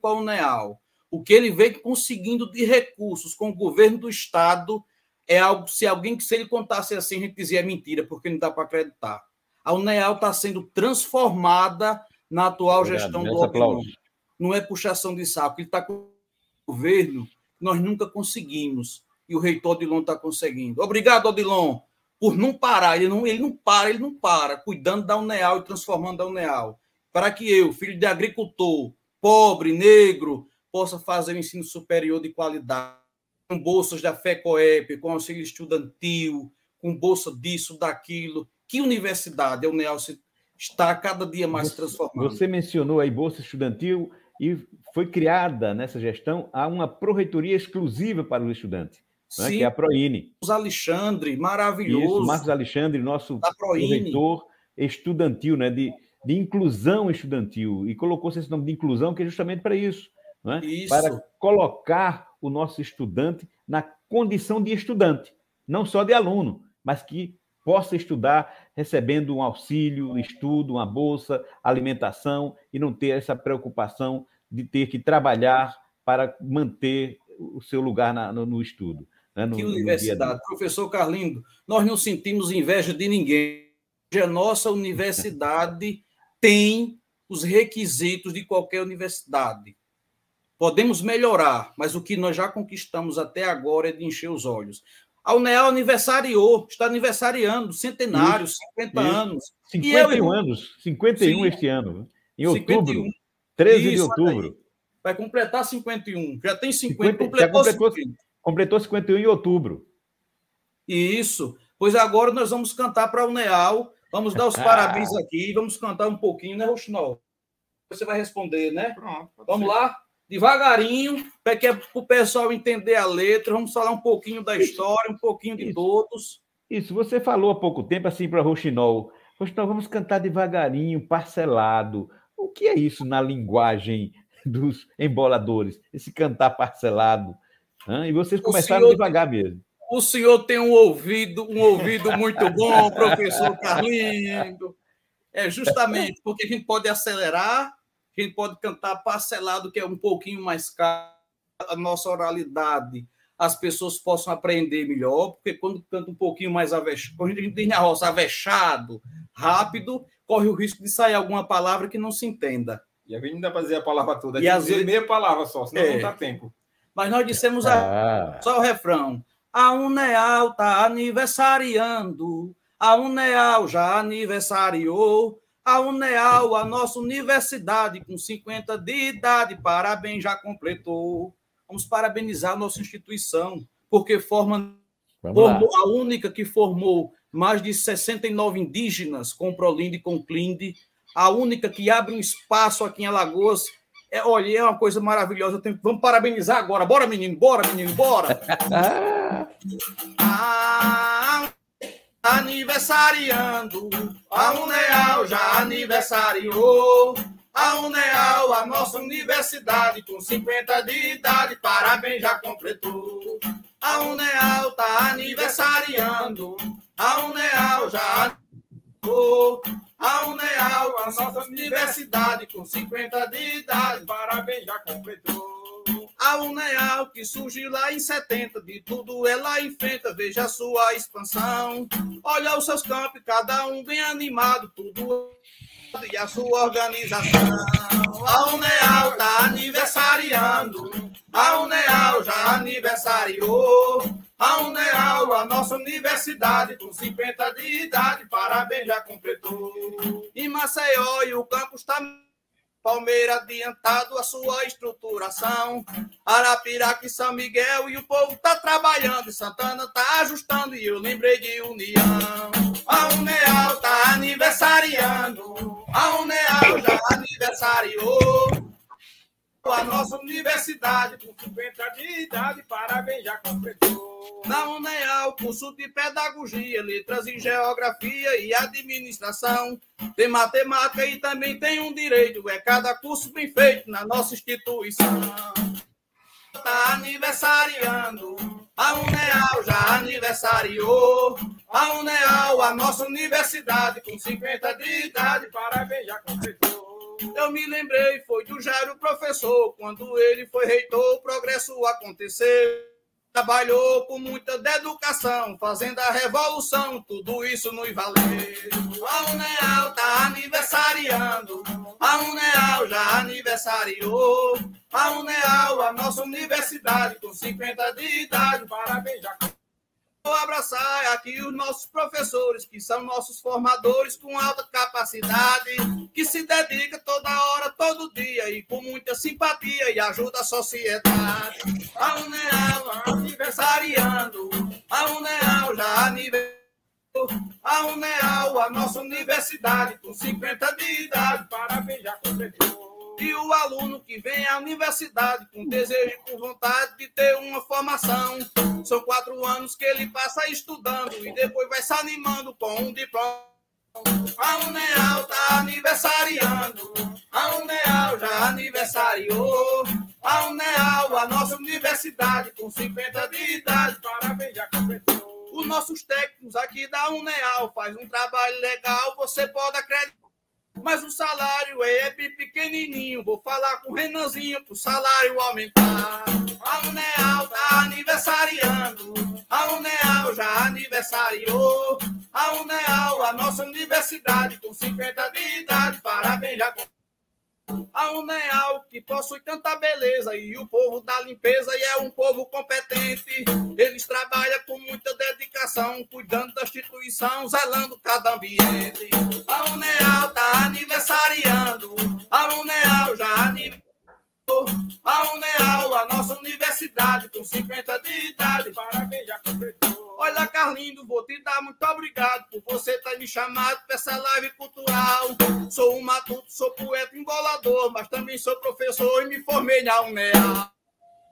com a Uneal, o que ele vem conseguindo de recursos com o governo do Estado é algo, se alguém, se ele contasse assim, a gente dizia é mentira, porque não dá para acreditar. A Uneal está sendo transformada na atual Obrigado. gestão do Odilon. Não é puxação de saco, ele está com o governo que nós nunca conseguimos. E o reitor Odilon está conseguindo. Obrigado, Odilon, por não parar. Ele não, ele não para, ele não para, cuidando da Uneal e transformando a Uneal. Para que eu, filho de agricultor, pobre, negro, possa fazer o ensino superior de qualidade, com bolsas da FECOEP, com auxílio estudantil, com bolsa disso, daquilo. Que universidade a Uneal está cada dia mais você, transformando? Você mencionou aí bolsa estudantil e foi criada nessa gestão há uma proreitoria exclusiva para os estudantes, né, que é a Proine. Marcos Alexandre, maravilhoso. Isso, Marcos Alexandre, nosso proreitor estudantil, né, de, de inclusão estudantil, e colocou-se esse nome de inclusão, que é justamente para isso, né, isso. para colocar o nosso estudante na condição de estudante, não só de aluno, mas que possa estudar recebendo um auxílio, estudo, uma bolsa, alimentação e não ter essa preocupação de ter que trabalhar para manter o seu lugar na, no, no, estudo. Né? No, que universidade. Professor Carlindo, nós não sentimos inveja de ninguém. A nossa universidade tem os requisitos de qualquer universidade. Podemos melhorar, mas o que nós já conquistamos até agora é de encher os olhos. A UNEAL aniversariou, está aniversariando, centenário, isso, 50 isso. anos. 51 eu, anos, 51 sim, este ano, em outubro. 51. 13 Isso, de outubro. Vai completar 51. Já tem 50, 50 completou, já completou 50. Completou 51 em outubro. Isso. Pois agora nós vamos cantar para o Neal. Vamos dar os parabéns aqui. Vamos cantar um pouquinho, né, Roxinol? Você vai responder, né? Pronto. Vamos ser. lá? Devagarinho, para que é o pessoal entender a letra. Vamos falar um pouquinho da história, um pouquinho de Isso. todos. Isso, você falou há pouco tempo assim para Roxinol. Roxinol, vamos cantar devagarinho, parcelado. O que é isso na linguagem dos emboladores? Esse cantar parcelado. E vocês começaram senhor, devagar mesmo. O senhor tem um ouvido, um ouvido muito bom, professor Carlindo. É justamente porque a gente pode acelerar, a gente pode cantar parcelado, que é um pouquinho mais caro, a nossa oralidade as pessoas possam aprender melhor, porque quando canta um pouquinho mais avexado, quando a gente tem na roça avexado, rápido, corre o risco de sair alguma palavra que não se entenda. E a gente não dá para dizer a palavra toda, e às vezes meia palavra só, senão é. não dá tempo. Mas nós dissemos a... Ah. só o refrão. A Uneal está aniversariando, a Uneal já aniversariou, a Uneal, a nossa universidade, com 50 de idade, parabéns, já completou. Vamos parabenizar a nossa instituição, porque forma formou, a única que formou mais de 69 indígenas com Prolinde e com Clind, a única que abre um espaço aqui em Alagoas. É, olha, é uma coisa maravilhosa. Tenho, vamos parabenizar agora. Bora, menino, bora, menino, bora. ah, aniversariando, a Uneal já aniversariou. A Uneal, a nossa universidade, com 50 de idade, parabéns, já completou. A Uneal tá aniversariando, a Uneal já A Uneal, a nossa universidade, com 50 de idade, parabéns, já completou. A Uneal, que surgiu lá em 70, de tudo ela enfrenta, veja a sua expansão. Olha os seus campos, cada um bem animado, tudo e a sua organização. A Uneal está aniversariando, a Uneal já aniversariou. A Uneal, a nossa universidade, com 50 de idade, parabéns, já completou. Em Maceió, e o campus está Palmeira adiantado a sua estruturação. Arapiraca e São Miguel e o povo tá trabalhando. E Santana tá ajustando e eu lembrei de União. A Uneal tá aniversariando. A Uneal já aniversariou. A nossa universidade, com 50 de idade, parabéns, já completou. Na UNEAL, curso de pedagogia, letras em geografia e administração. Tem matemática e também tem um direito. É cada curso bem feito na nossa instituição. Está aniversariando, a UNEAL já aniversariou. A UNEAL, a nossa universidade, com 50 de idade, parabéns, já completou. Eu me lembrei, foi do Jairo professor, quando ele foi reitor, o progresso aconteceu. Trabalhou com muita educação, fazendo a revolução, tudo isso nos valeu. A Uneal tá aniversariando, a Uneal já aniversariou. A Uneal, a nossa universidade, com 50 de idade, parabéns, Vou abraçar aqui os nossos professores, que são nossos formadores com alta capacidade, que se dedica toda hora, todo dia e com muita simpatia e ajuda a sociedade. A Uneal aniversariando, a Uneal já aniversariou. A Uneal, a nossa universidade, com 50 de idade, parabéns, já completou. E o aluno que vem à universidade com desejo e com vontade de ter uma formação. São quatro anos que ele passa estudando e depois vai se animando com um diploma. A Uneal tá aniversariando, a Uneal já aniversariou. A Uneal, a nossa universidade, com 50 de idade, parabéns, já completou. Os nossos técnicos aqui da Uneal faz um trabalho legal, você pode acreditar mas o salário é pequenininho. Vou falar com o Renanzinho pro salário aumentar. A Uneal tá aniversariando, a Uneal já aniversariou. A Uneal, a nossa universidade, com 50 de idade, parabéns já a Uneal, que possui tanta beleza, e o povo da limpeza, e é um povo competente. Eles trabalham com muita dedicação, cuidando da instituição, zelando cada ambiente. A Uneal está aniversariando, a Uneal já aniversariou. A Uneal, a nossa universidade, com 50 de idade, parabéns, já completou. Olha, Carlindo, vou te dar muito obrigado por você ter me chamado para essa live cultural. Sou um matuto, sou poeta embolador, mas também sou professor e me formei na UNEAL.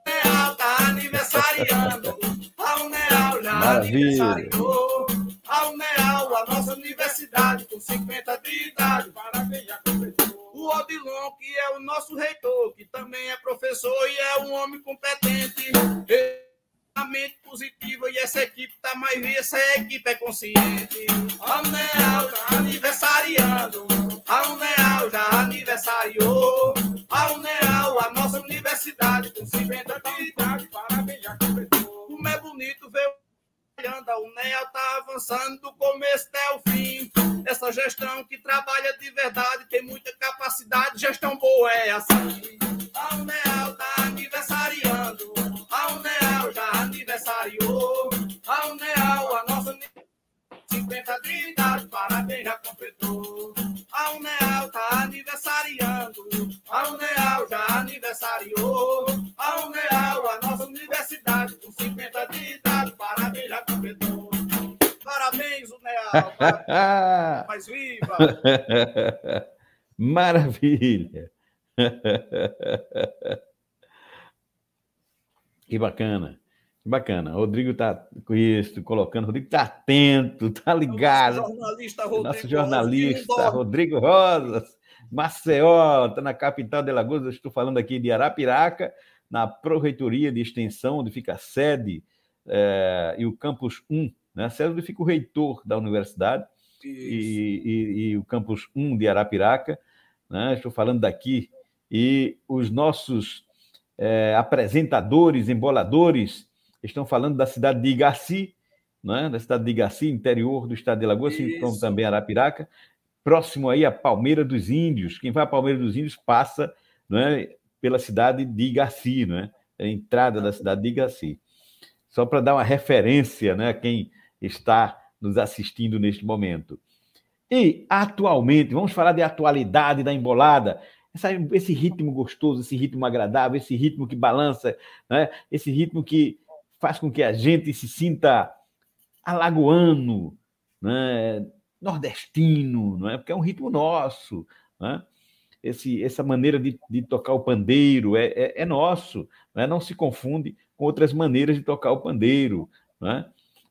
UNEAL tá aniversariando, a UNEAL já Maravilha. aniversariou. A UNEAL, a nossa universidade, com 50 de idade, parabéns, já completou. O Odilon, que é o nosso reitor, que também é professor e é um homem competente. Ele mente positiva e essa equipe tá mais viva, essa equipe é consciente. A Uneal já aniversariando, a Uneal já aniversariou. A Uneal, a nossa universidade, com 50 de idade, parabéns, já completou. Como é bonito ver a UNEA tá avançando do começo até o fim. Essa gestão que trabalha de verdade, tem muita capacidade, gestão boa é assim. A UNEA tá aniversariando, a UNEA já aniversário. A UNEAL, a nossa 50 de idade, parabéns, já completou. A UNEAL tá aniversariando. A UNEAL já aniversariou. A UNEAL, a nossa universidade, com 50 de idade, parabéns, já completou. Parabéns, UNEAL. mais mas viva! Maravilha! Que bacana. Bacana. Rodrigo está com isso, colocando. Rodrigo está atento, está ligado. Nosso jornalista Rodrigo, Nosso jornalista Rodrigo Rosas, Maceió, está na capital de Alagoas. Eu estou falando aqui de Arapiraca, na Proreitoria de Extensão, onde fica a sede é, e o campus 1, né? a sede onde fica o reitor da universidade, e, e, e, o campus 1 de Arapiraca. Né? Estou falando daqui. E os nossos é, apresentadores, emboladores, estão falando da cidade de Igaci, né? da cidade de Igaci, interior do estado de Alagoas, assim como também Arapiraca, próximo aí a Palmeira dos Índios. Quem vai a Palmeira dos Índios passa né, pela cidade de Igaci, né? a entrada da cidade de Igaci. Só para dar uma referência né, a quem está nos assistindo neste momento. E, atualmente, vamos falar de atualidade da embolada essa, esse ritmo gostoso, esse ritmo agradável, esse ritmo que balança, né? esse ritmo que faz com que a gente se sinta alagoano, né? nordestino, não é? porque é um ritmo nosso. Né? Esse, essa maneira de, de tocar o pandeiro é, é, é nosso, né? não se confunde com outras maneiras de tocar o pandeiro. Né?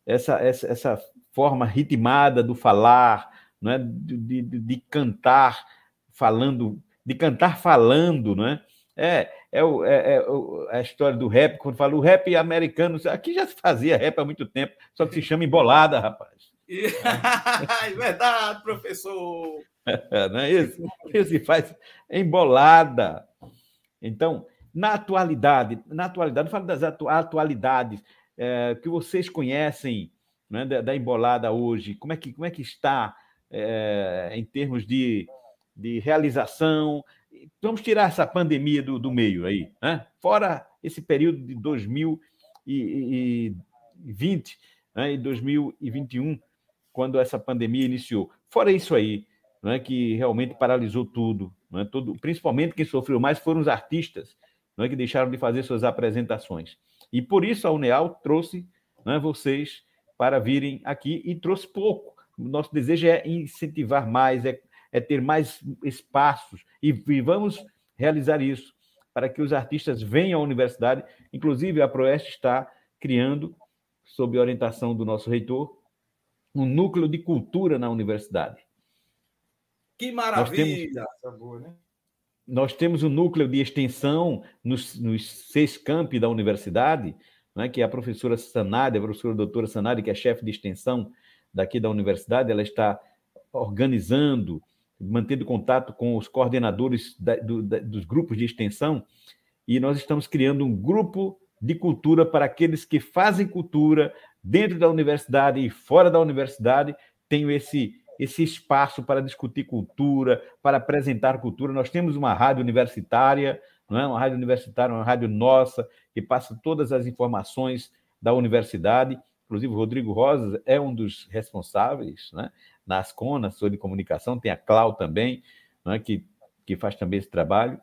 Essa, essa, essa forma ritmada do falar, né? de, de, de cantar, falando de cantar falando, não é? É, é, o, é, é, a história do rap, quando fala o rap americano, aqui já se fazia rap há muito tempo, só que se chama embolada, rapaz. é verdade, professor. não é isso? Isso se faz embolada. Então, na atualidade, na atualidade, falo das atualidades é, que vocês conhecem né, da, da, embolada hoje, como é que, como é que está é, em termos de de realização. Vamos tirar essa pandemia do, do meio aí, né? fora esse período de 2020 né? e 2021, quando essa pandemia iniciou. Fora isso aí, né? que realmente paralisou tudo, né? Principalmente quem sofreu mais foram os artistas, né? que deixaram de fazer suas apresentações. E por isso a Uneal trouxe né, vocês para virem aqui e trouxe pouco. Nosso desejo é incentivar mais, é é ter mais espaços e, e vamos realizar isso para que os artistas venham à universidade. Inclusive, a Proeste está criando, sob orientação do nosso reitor, um núcleo de cultura na universidade. Que maravilha! Nós temos, né? nós temos um núcleo de extensão nos, nos seis campi da universidade, né, que é a professora Sanade, a professora doutora Sanade, que é chefe de extensão daqui da universidade, ela está organizando mantendo contato com os coordenadores da, do, da, dos grupos de extensão, e nós estamos criando um grupo de cultura para aqueles que fazem cultura dentro da universidade e fora da universidade, tenho esse esse espaço para discutir cultura, para apresentar cultura. Nós temos uma rádio universitária, não é? Uma rádio universitária, uma rádio nossa que passa todas as informações da universidade. Inclusive, o Rodrigo Rosas é um dos responsáveis, né? Na Ascom, na de comunicação, tem a Clau também, né, que, que faz também esse trabalho.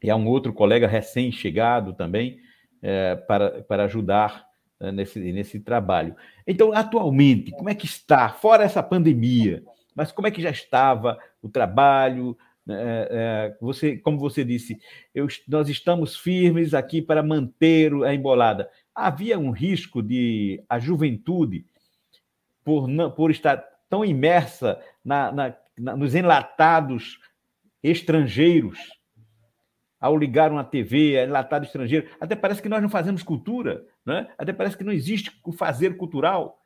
E há um outro colega recém-chegado também é, para, para ajudar né, nesse, nesse trabalho. Então, atualmente, como é que está, fora essa pandemia, mas como é que já estava o trabalho? É, é, você, como você disse, eu, nós estamos firmes aqui para manter a embolada. Havia um risco de a juventude por, por estar tão imersa na, na, na, nos enlatados estrangeiros, ao ligar uma TV, é enlatado estrangeiro, até parece que nós não fazemos cultura, né? até parece que não existe o fazer cultural,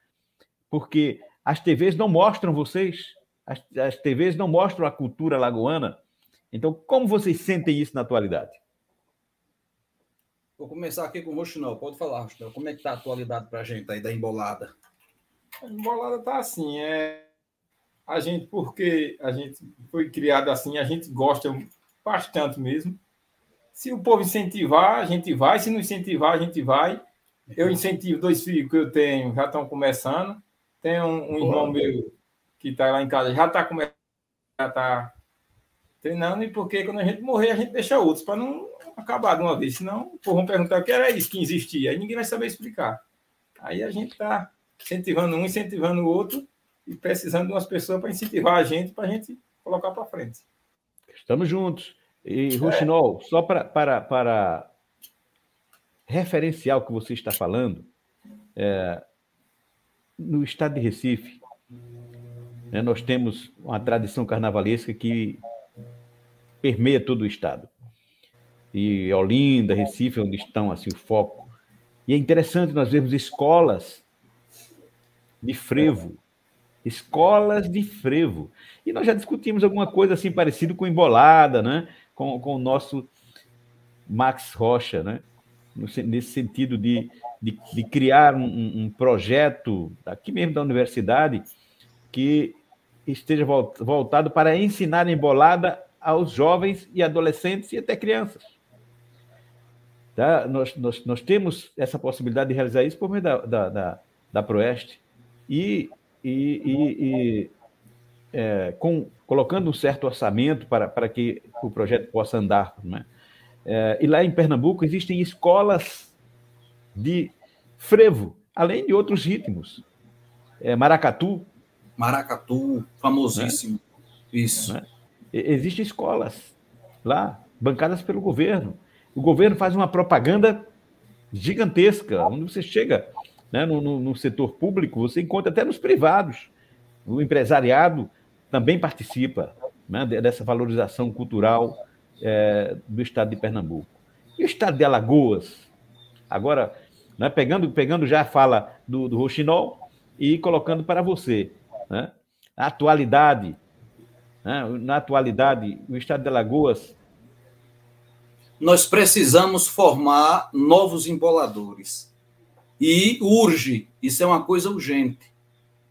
porque as TVs não mostram vocês, as, as TVs não mostram a cultura lagoana. Então, como vocês sentem isso na atualidade? Vou começar aqui com o Rochinol. Pode falar, Rochinol. Como é que está a atualidade para a gente aí da embolada? A embolada tá assim, é a gente porque a gente foi criado assim, a gente gosta bastante mesmo. Se o povo incentivar, a gente vai, se não incentivar, a gente vai. Eu incentivo dois filhos que eu tenho, já estão começando. Tem um, um irmão meu que está lá em casa, já está começando, já está treinando, e porque quando a gente morrer, a gente deixa outros, para não acabar de uma vez. Senão, o povo vão perguntar o que era isso que existia, aí ninguém vai saber explicar. Aí a gente está incentivando um, incentivando o outro e precisando de umas pessoas para incentivar a gente, para a gente colocar para frente. Estamos juntos. E, Ruxinol, é. só para, para, para referenciar o que você está falando, é, no estado de Recife, né, nós temos uma tradição carnavalesca que permeia todo o estado. E Olinda, Recife, onde estão assim o foco. E é interessante nós vermos escolas de frevo, escolas de frevo. E nós já discutimos alguma coisa assim parecido com embolada, né? Com, com o nosso Max Rocha, né? nesse sentido de, de, de criar um, um, projeto aqui mesmo da universidade que esteja voltado para ensinar embolada aos jovens e adolescentes e até crianças. Tá? Nós, nós, nós temos essa possibilidade de realizar isso por meio da, da, da, da Proeste e, e, e, e é, com, colocando um certo orçamento para, para que o projeto possa andar. Né? É, e lá em Pernambuco existem escolas de frevo, além de outros ritmos. É, maracatu. Maracatu, famosíssimo. Né? Isso. Né? Existem escolas lá, bancadas pelo governo. O governo faz uma propaganda gigantesca, onde você chega né, no, no, no setor público, você encontra até nos privados. O empresariado também participa né, dessa valorização cultural é, do estado de Pernambuco. E o estado de Alagoas? Agora, né, pegando, pegando já a fala do, do Roxinol e colocando para você. Né, a atualidade, né, na atualidade, o estado de Alagoas. Nós precisamos formar novos emboladores. E urge, isso é uma coisa urgente.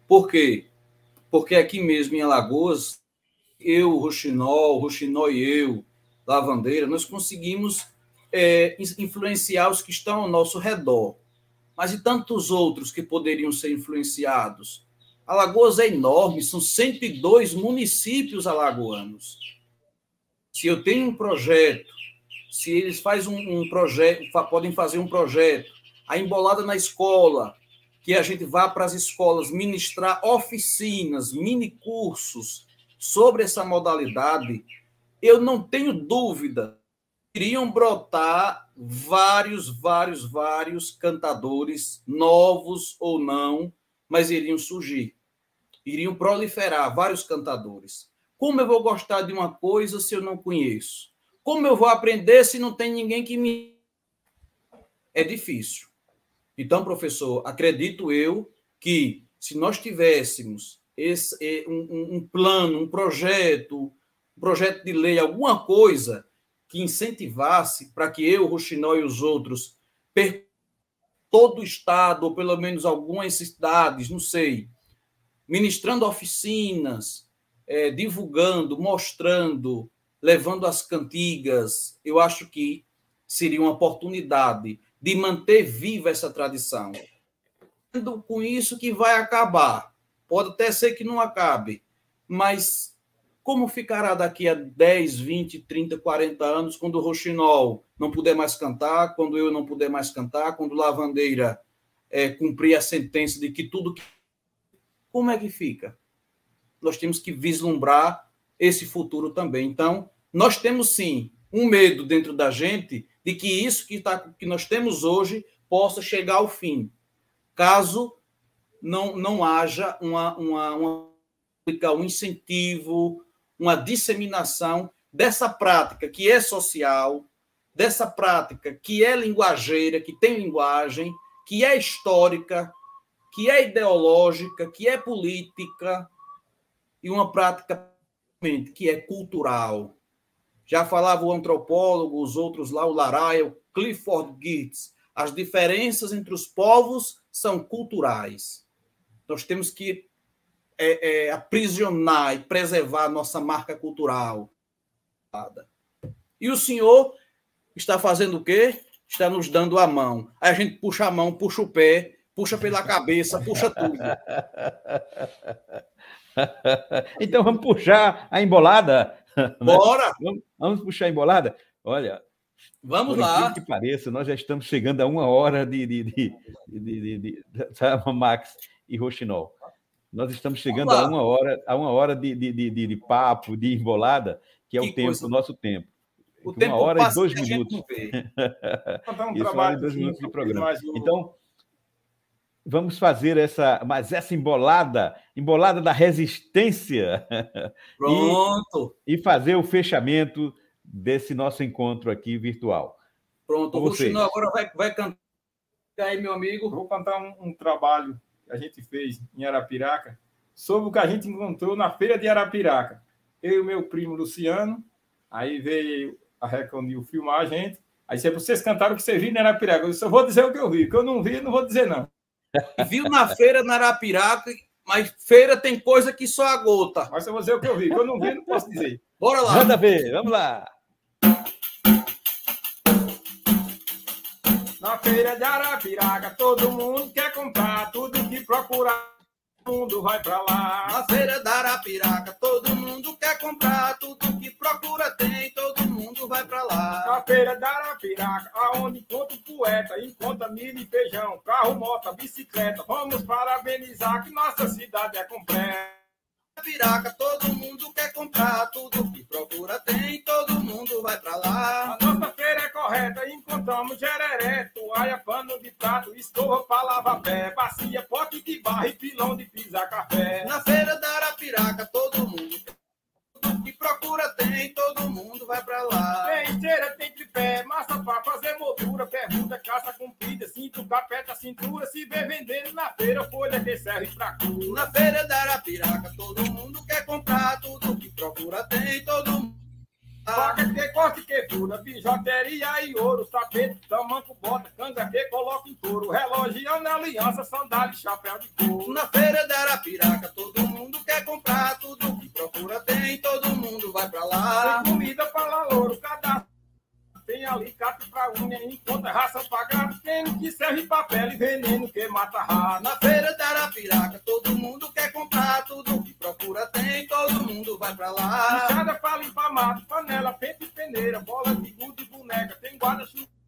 Por quê? Porque aqui mesmo em Alagoas, eu, Roxinol, Roxinol e eu, Lavandeira, nós conseguimos é, influenciar os que estão ao nosso redor. Mas e tantos outros que poderiam ser influenciados? Alagoas é enorme, são 102 municípios alagoanos. Se eu tenho um projeto, se eles fazem um, um projeto, podem fazer um projeto, a embolada na escola, que a gente vá para as escolas ministrar oficinas, mini cursos sobre essa modalidade, eu não tenho dúvida, iriam brotar vários, vários, vários cantadores, novos ou não, mas iriam surgir. Iriam proliferar vários cantadores. Como eu vou gostar de uma coisa se eu não conheço? Como eu vou aprender se não tem ninguém que me. É difícil. Então, professor, acredito eu que se nós tivéssemos esse, eh, um, um plano, um projeto, projeto de lei, alguma coisa que incentivasse para que eu, o Ruxinó e os outros, todo o Estado, ou pelo menos algumas cidades, não sei, ministrando oficinas, é, divulgando, mostrando, levando as cantigas, eu acho que seria uma oportunidade de manter viva essa tradição. Com isso que vai acabar. Pode até ser que não acabe, mas como ficará daqui a 10, 20, 30, 40 anos, quando o Roxinol não puder mais cantar, quando eu não puder mais cantar, quando Lavandeira é, cumprir a sentença de que tudo. Como é que fica? Nós temos que vislumbrar esse futuro também. Então, nós temos sim um medo dentro da gente de que isso que, tá, que nós temos hoje possa chegar ao fim, caso não, não haja uma, uma, uma um incentivo, uma disseminação dessa prática que é social, dessa prática que é linguageira, que tem linguagem, que é histórica, que é ideológica, que é política, e uma prática que é cultural. Já falava o antropólogo, os outros lá, o Laraia, o Clifford Geertz, as diferenças entre os povos são culturais. Nós temos que é, é, aprisionar e preservar a nossa marca cultural. E o senhor está fazendo o quê? Está nos dando a mão. Aí a gente puxa a mão, puxa o pé, puxa pela cabeça, puxa tudo. então vamos puxar a embolada. Bora! Vamos, vamos puxar a embolada? Olha, Vamos lá. que pareça, nós já estamos chegando a uma hora de, de, de, de, de, de, de Max. e roxinol. Nós estamos chegando a uma hora, a uma hora de, de, de, de papo, de embolada, que é que o tempo, coisa... o nosso tempo. O uma tempo hora e dois minutos. um Isso, hora e dois minutos de programa. Então, vamos fazer essa, mas essa embolada, embolada da resistência. Pronto. E, e fazer o fechamento desse nosso encontro aqui virtual. Pronto, o Rufino agora vai, vai cantar aí, meu amigo. Vou cantar um, um, trabalho que a gente fez em Arapiraca sobre o que a gente encontrou na feira de Arapiraca. Eu e o meu primo Luciano, aí veio a Reconil filmar a gente. Aí se vocês cantaram o que você viu em Arapiraca. Eu só vou dizer o que eu vi. O que eu não vi, não vou dizer não. Viu na feira na Arapiraca, mas feira tem coisa que só a gota. Mas eu vou dizer o que eu vi. Que eu não vi, não posso dizer. Bora lá. Manda ver, vamos lá. Na feira de Arapiraca, todo mundo quer comprar tudo que procurar. Todo mundo vai pra lá. Na feira da Arapiraca, todo mundo quer comprar tudo que procura tem. Todo mundo vai pra lá. Na feira da Arapiraca, aonde encontra o poeta, encontra milho e feijão, carro, moto, bicicleta. Vamos parabenizar que nossa cidade é completa. Piraca, todo mundo quer comprar tudo que procura tem, todo mundo vai pra lá. A nossa feira é correta, encontramos gereré, toalha, pano de prato, escova pra lavar pé, bacia, pote de barra e pilão de pisar café. Na feira da Arapiraca, todo mundo procura tem, todo mundo vai pra lá. Tem esteira, tem tripé, massa pra fazer moldura, pergunta, caça comprida, cinto, capeta, cintura, se vê vendendo na feira, folha que serve pra cura. Na feira da Arapiraca, todo mundo quer comprar, tudo que procura tem, todo mundo Faca que corte que fura, bijuteria e ouro, tapete, tamanco, bota, canga que coloca em couro, relógio na aliança, sandália chapéu de couro. Na feira da Arapiraca, todo mundo quer comprar, tudo que procura tem, todo mundo vai pra lá. Tem comida para louro, cadastro tem alicate pra unha, encontra raça pra gato, que serve papel e veneno que mata rato. Na feira da Arapiraca, todo mundo quer comprar, tudo que procura tem, todo mundo vai pra lá. Puxada pra limpar mato, panela, pente e peneira, bola de gude e boneca, tem guarda-chuva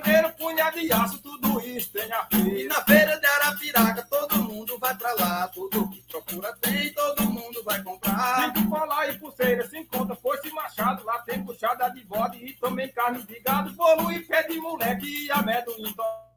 Primeiro punhado de aço, tudo isso tem a feira. E na feira de Arapiraca, todo mundo vai pra lá. Tudo que procura tem, todo mundo vai comprar. Tem falar e pulseira, se encontra foice machado. Lá tem puxada de bode e também carne de gado. Bolo e pé de moleque e amendoim. Da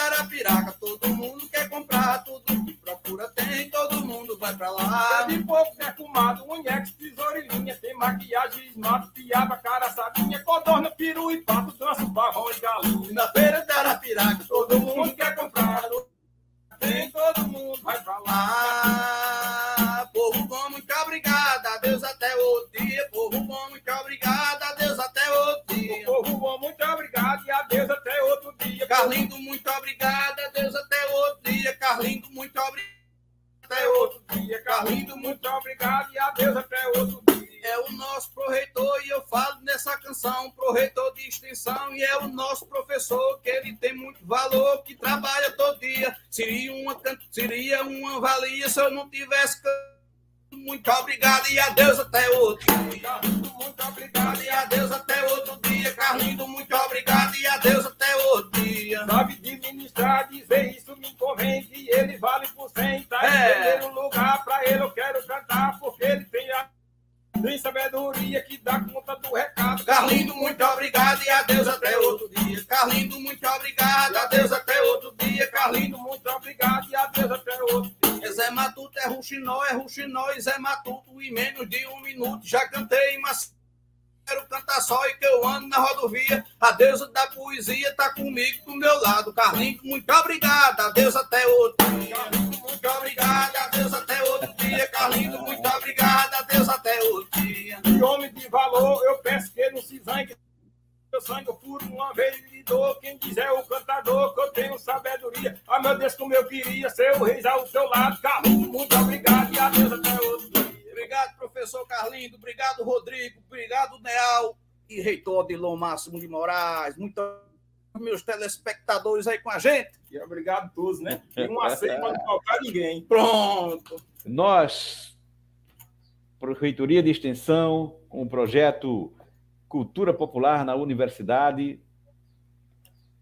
Arapiraca, todo mundo quer comprar. Tudo que procura tem, todo mundo vai pra lá. Pé de pouco perfumado, unhex, tesourinha. Tem maquiagem, esmalte, piaba, cara, sabinha. Codorna, peru e pato, dança, barrão e galinha. Na feira da Arapiraca, todo mundo quer comprar. Tem, todo mundo vai pra lá. Povo bom, muito obrigado. Adeus até outro dia. Povo bom, muito obrigado. Adeus até outro dia. Povo bom, muito obrigado. E adeus até outro dia. Carlindo, muito obrigado. Adeus até outro dia. Carlindo, muito obrigado. Até outro dia. Carlindo, muito obrigado. E adeus até outro dia é o nosso proreitor, e eu falo nessa canção, proreitor de extensão, e é o nosso professor, que ele tem muito valor, que trabalha todo dia. Seria uma, seria uma valia se eu não tivesse muito obrigado e adeus até outro dia. Muito obrigado e adeus até outro dia. Carlindo, muito obrigado e adeus até outro dia. Sabe administrar, dizer isso me que ele vale por cem. Tá é. em primeiro lugar, pra ele eu quero cantar, porque ele tem sabedoria que dá conta do recado. Carlindo, muito obrigado e adeus até outro dia. Carlindo, muito obrigado, adeus até outro dia. Carlindo, muito obrigado e adeus até outro dia. Zé Matuto é Ruxinó, é Ruxinó Zé Matuto. Em menos de um minuto já cantei, mas quero cantar só e que eu ando na rodovia. A deusa da poesia tá comigo do meu lado. Carlinhos, muito obrigado. Adeus até outro dia. Carlinhos, muito obrigado. Adeus até outro dia. Carlinhos, muito obrigado. Adeus até outro dia. E homem de valor, eu peço que não se zangue. Meu sangue puro, uma vez lhe dou. Quem quiser o cantador, que eu tenho sabedoria. Ah, meu Deus, como eu queria ser o rei ao seu lado. Carlinhos, muito obrigado. E adeus até outro dia. Obrigado, professor Carlindo. Obrigado, Rodrigo. Obrigado, Neal. E reitor Dilon Máximo de Moraes. Muito meus telespectadores aí com a gente. E obrigado a todos, né? E um aceito para não faltar ninguém. Pronto. Nós, Prefeitura de Extensão, com o projeto Cultura Popular na Universidade,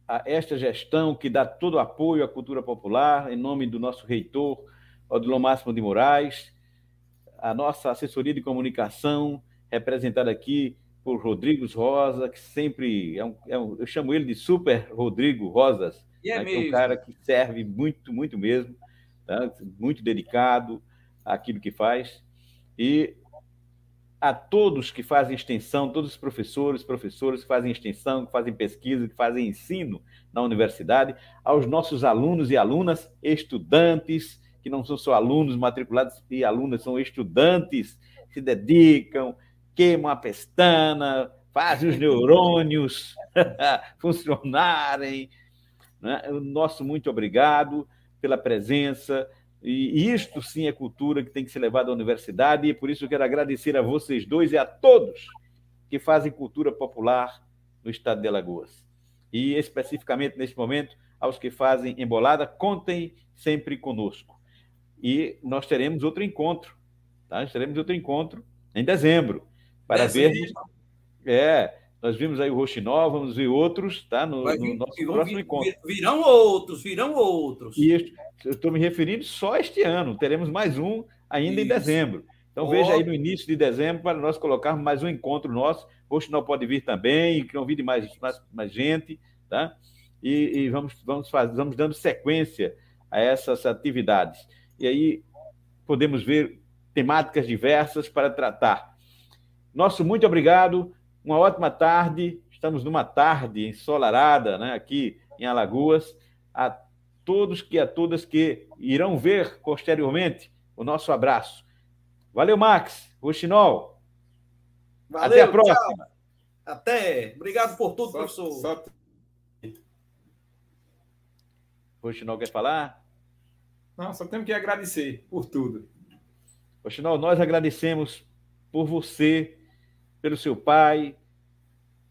a esta gestão que dá todo o apoio à cultura popular, em nome do nosso reitor, Odilon Máximo de Moraes, a nossa assessoria de comunicação, representada aqui por Rodrigo Rosa, que sempre é um, é um, eu chamo ele de Super Rodrigo Rosas, E é né, que é um cara que serve muito, muito mesmo, tá? muito dedicado àquilo que faz. E a todos que fazem extensão, todos os professores, professoras que fazem extensão, que fazem pesquisa, que fazem ensino na universidade, aos nossos alunos e alunas, estudantes, que não são só alunos matriculados e alunas, são estudantes, se dedicam, queimam a pestana, fazem os neurônios funcionarem. Né? O nosso muito obrigado pela presença. E isto sim é cultura que tem que ser levada à universidade, e por isso eu quero agradecer a vocês dois e a todos que fazem cultura popular no estado de Alagoas. E especificamente nesse momento, aos que fazem embolada, contem sempre conosco. E nós teremos outro encontro, tá? Nós teremos outro encontro em dezembro, para Dezembro. vermos. É, nós vimos aí o Roxinó, vamos ver outros, tá? No, Vai no nosso virão- próximo vir- encontro. Virão outros, virão outros. E eu estou me referindo só este ano, teremos mais um ainda em Isso. dezembro. Então veja aí no início de dezembro para nós colocarmos mais um encontro nosso. Não pode vir também, que convide mais, mais, mais gente, tá? E, e vamos, vamos, faz, vamos dando sequência a essas atividades. E aí podemos ver temáticas diversas para tratar. Nosso muito obrigado, uma ótima tarde. Estamos numa tarde ensolarada, né, aqui em Alagoas. A todos que a todas que irão ver posteriormente o nosso abraço. Valeu, Max, Ruxinol. Até a Valeu, próxima. tchau. Até. Obrigado por tudo, Só, professor. só Ruxinol quer falar? Não, só temos que agradecer por tudo. Ruxinol, nós agradecemos por você, pelo seu pai,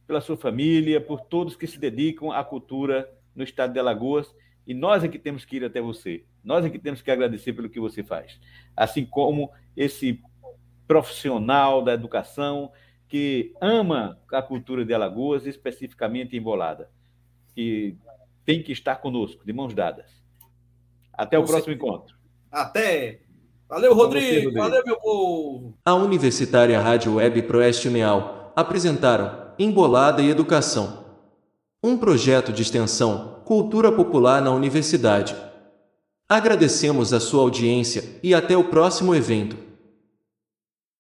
pela sua família, por todos que se dedicam à cultura no estado de Alagoas. E nós é que temos que ir até você. Nós é que temos que agradecer pelo que você faz. Assim como esse profissional da educação que ama a cultura de Alagoas, especificamente embolada, que tem que estar conosco, de mãos dadas. Até o próximo certeza. encontro. Até. Valeu, você, Rodrigo. Valeu, meu povo. A Universitária Rádio Web Proeste Uneal apresentaram Embolada e Educação. Um projeto de extensão Cultura Popular na Universidade. Agradecemos a sua audiência e até o próximo evento.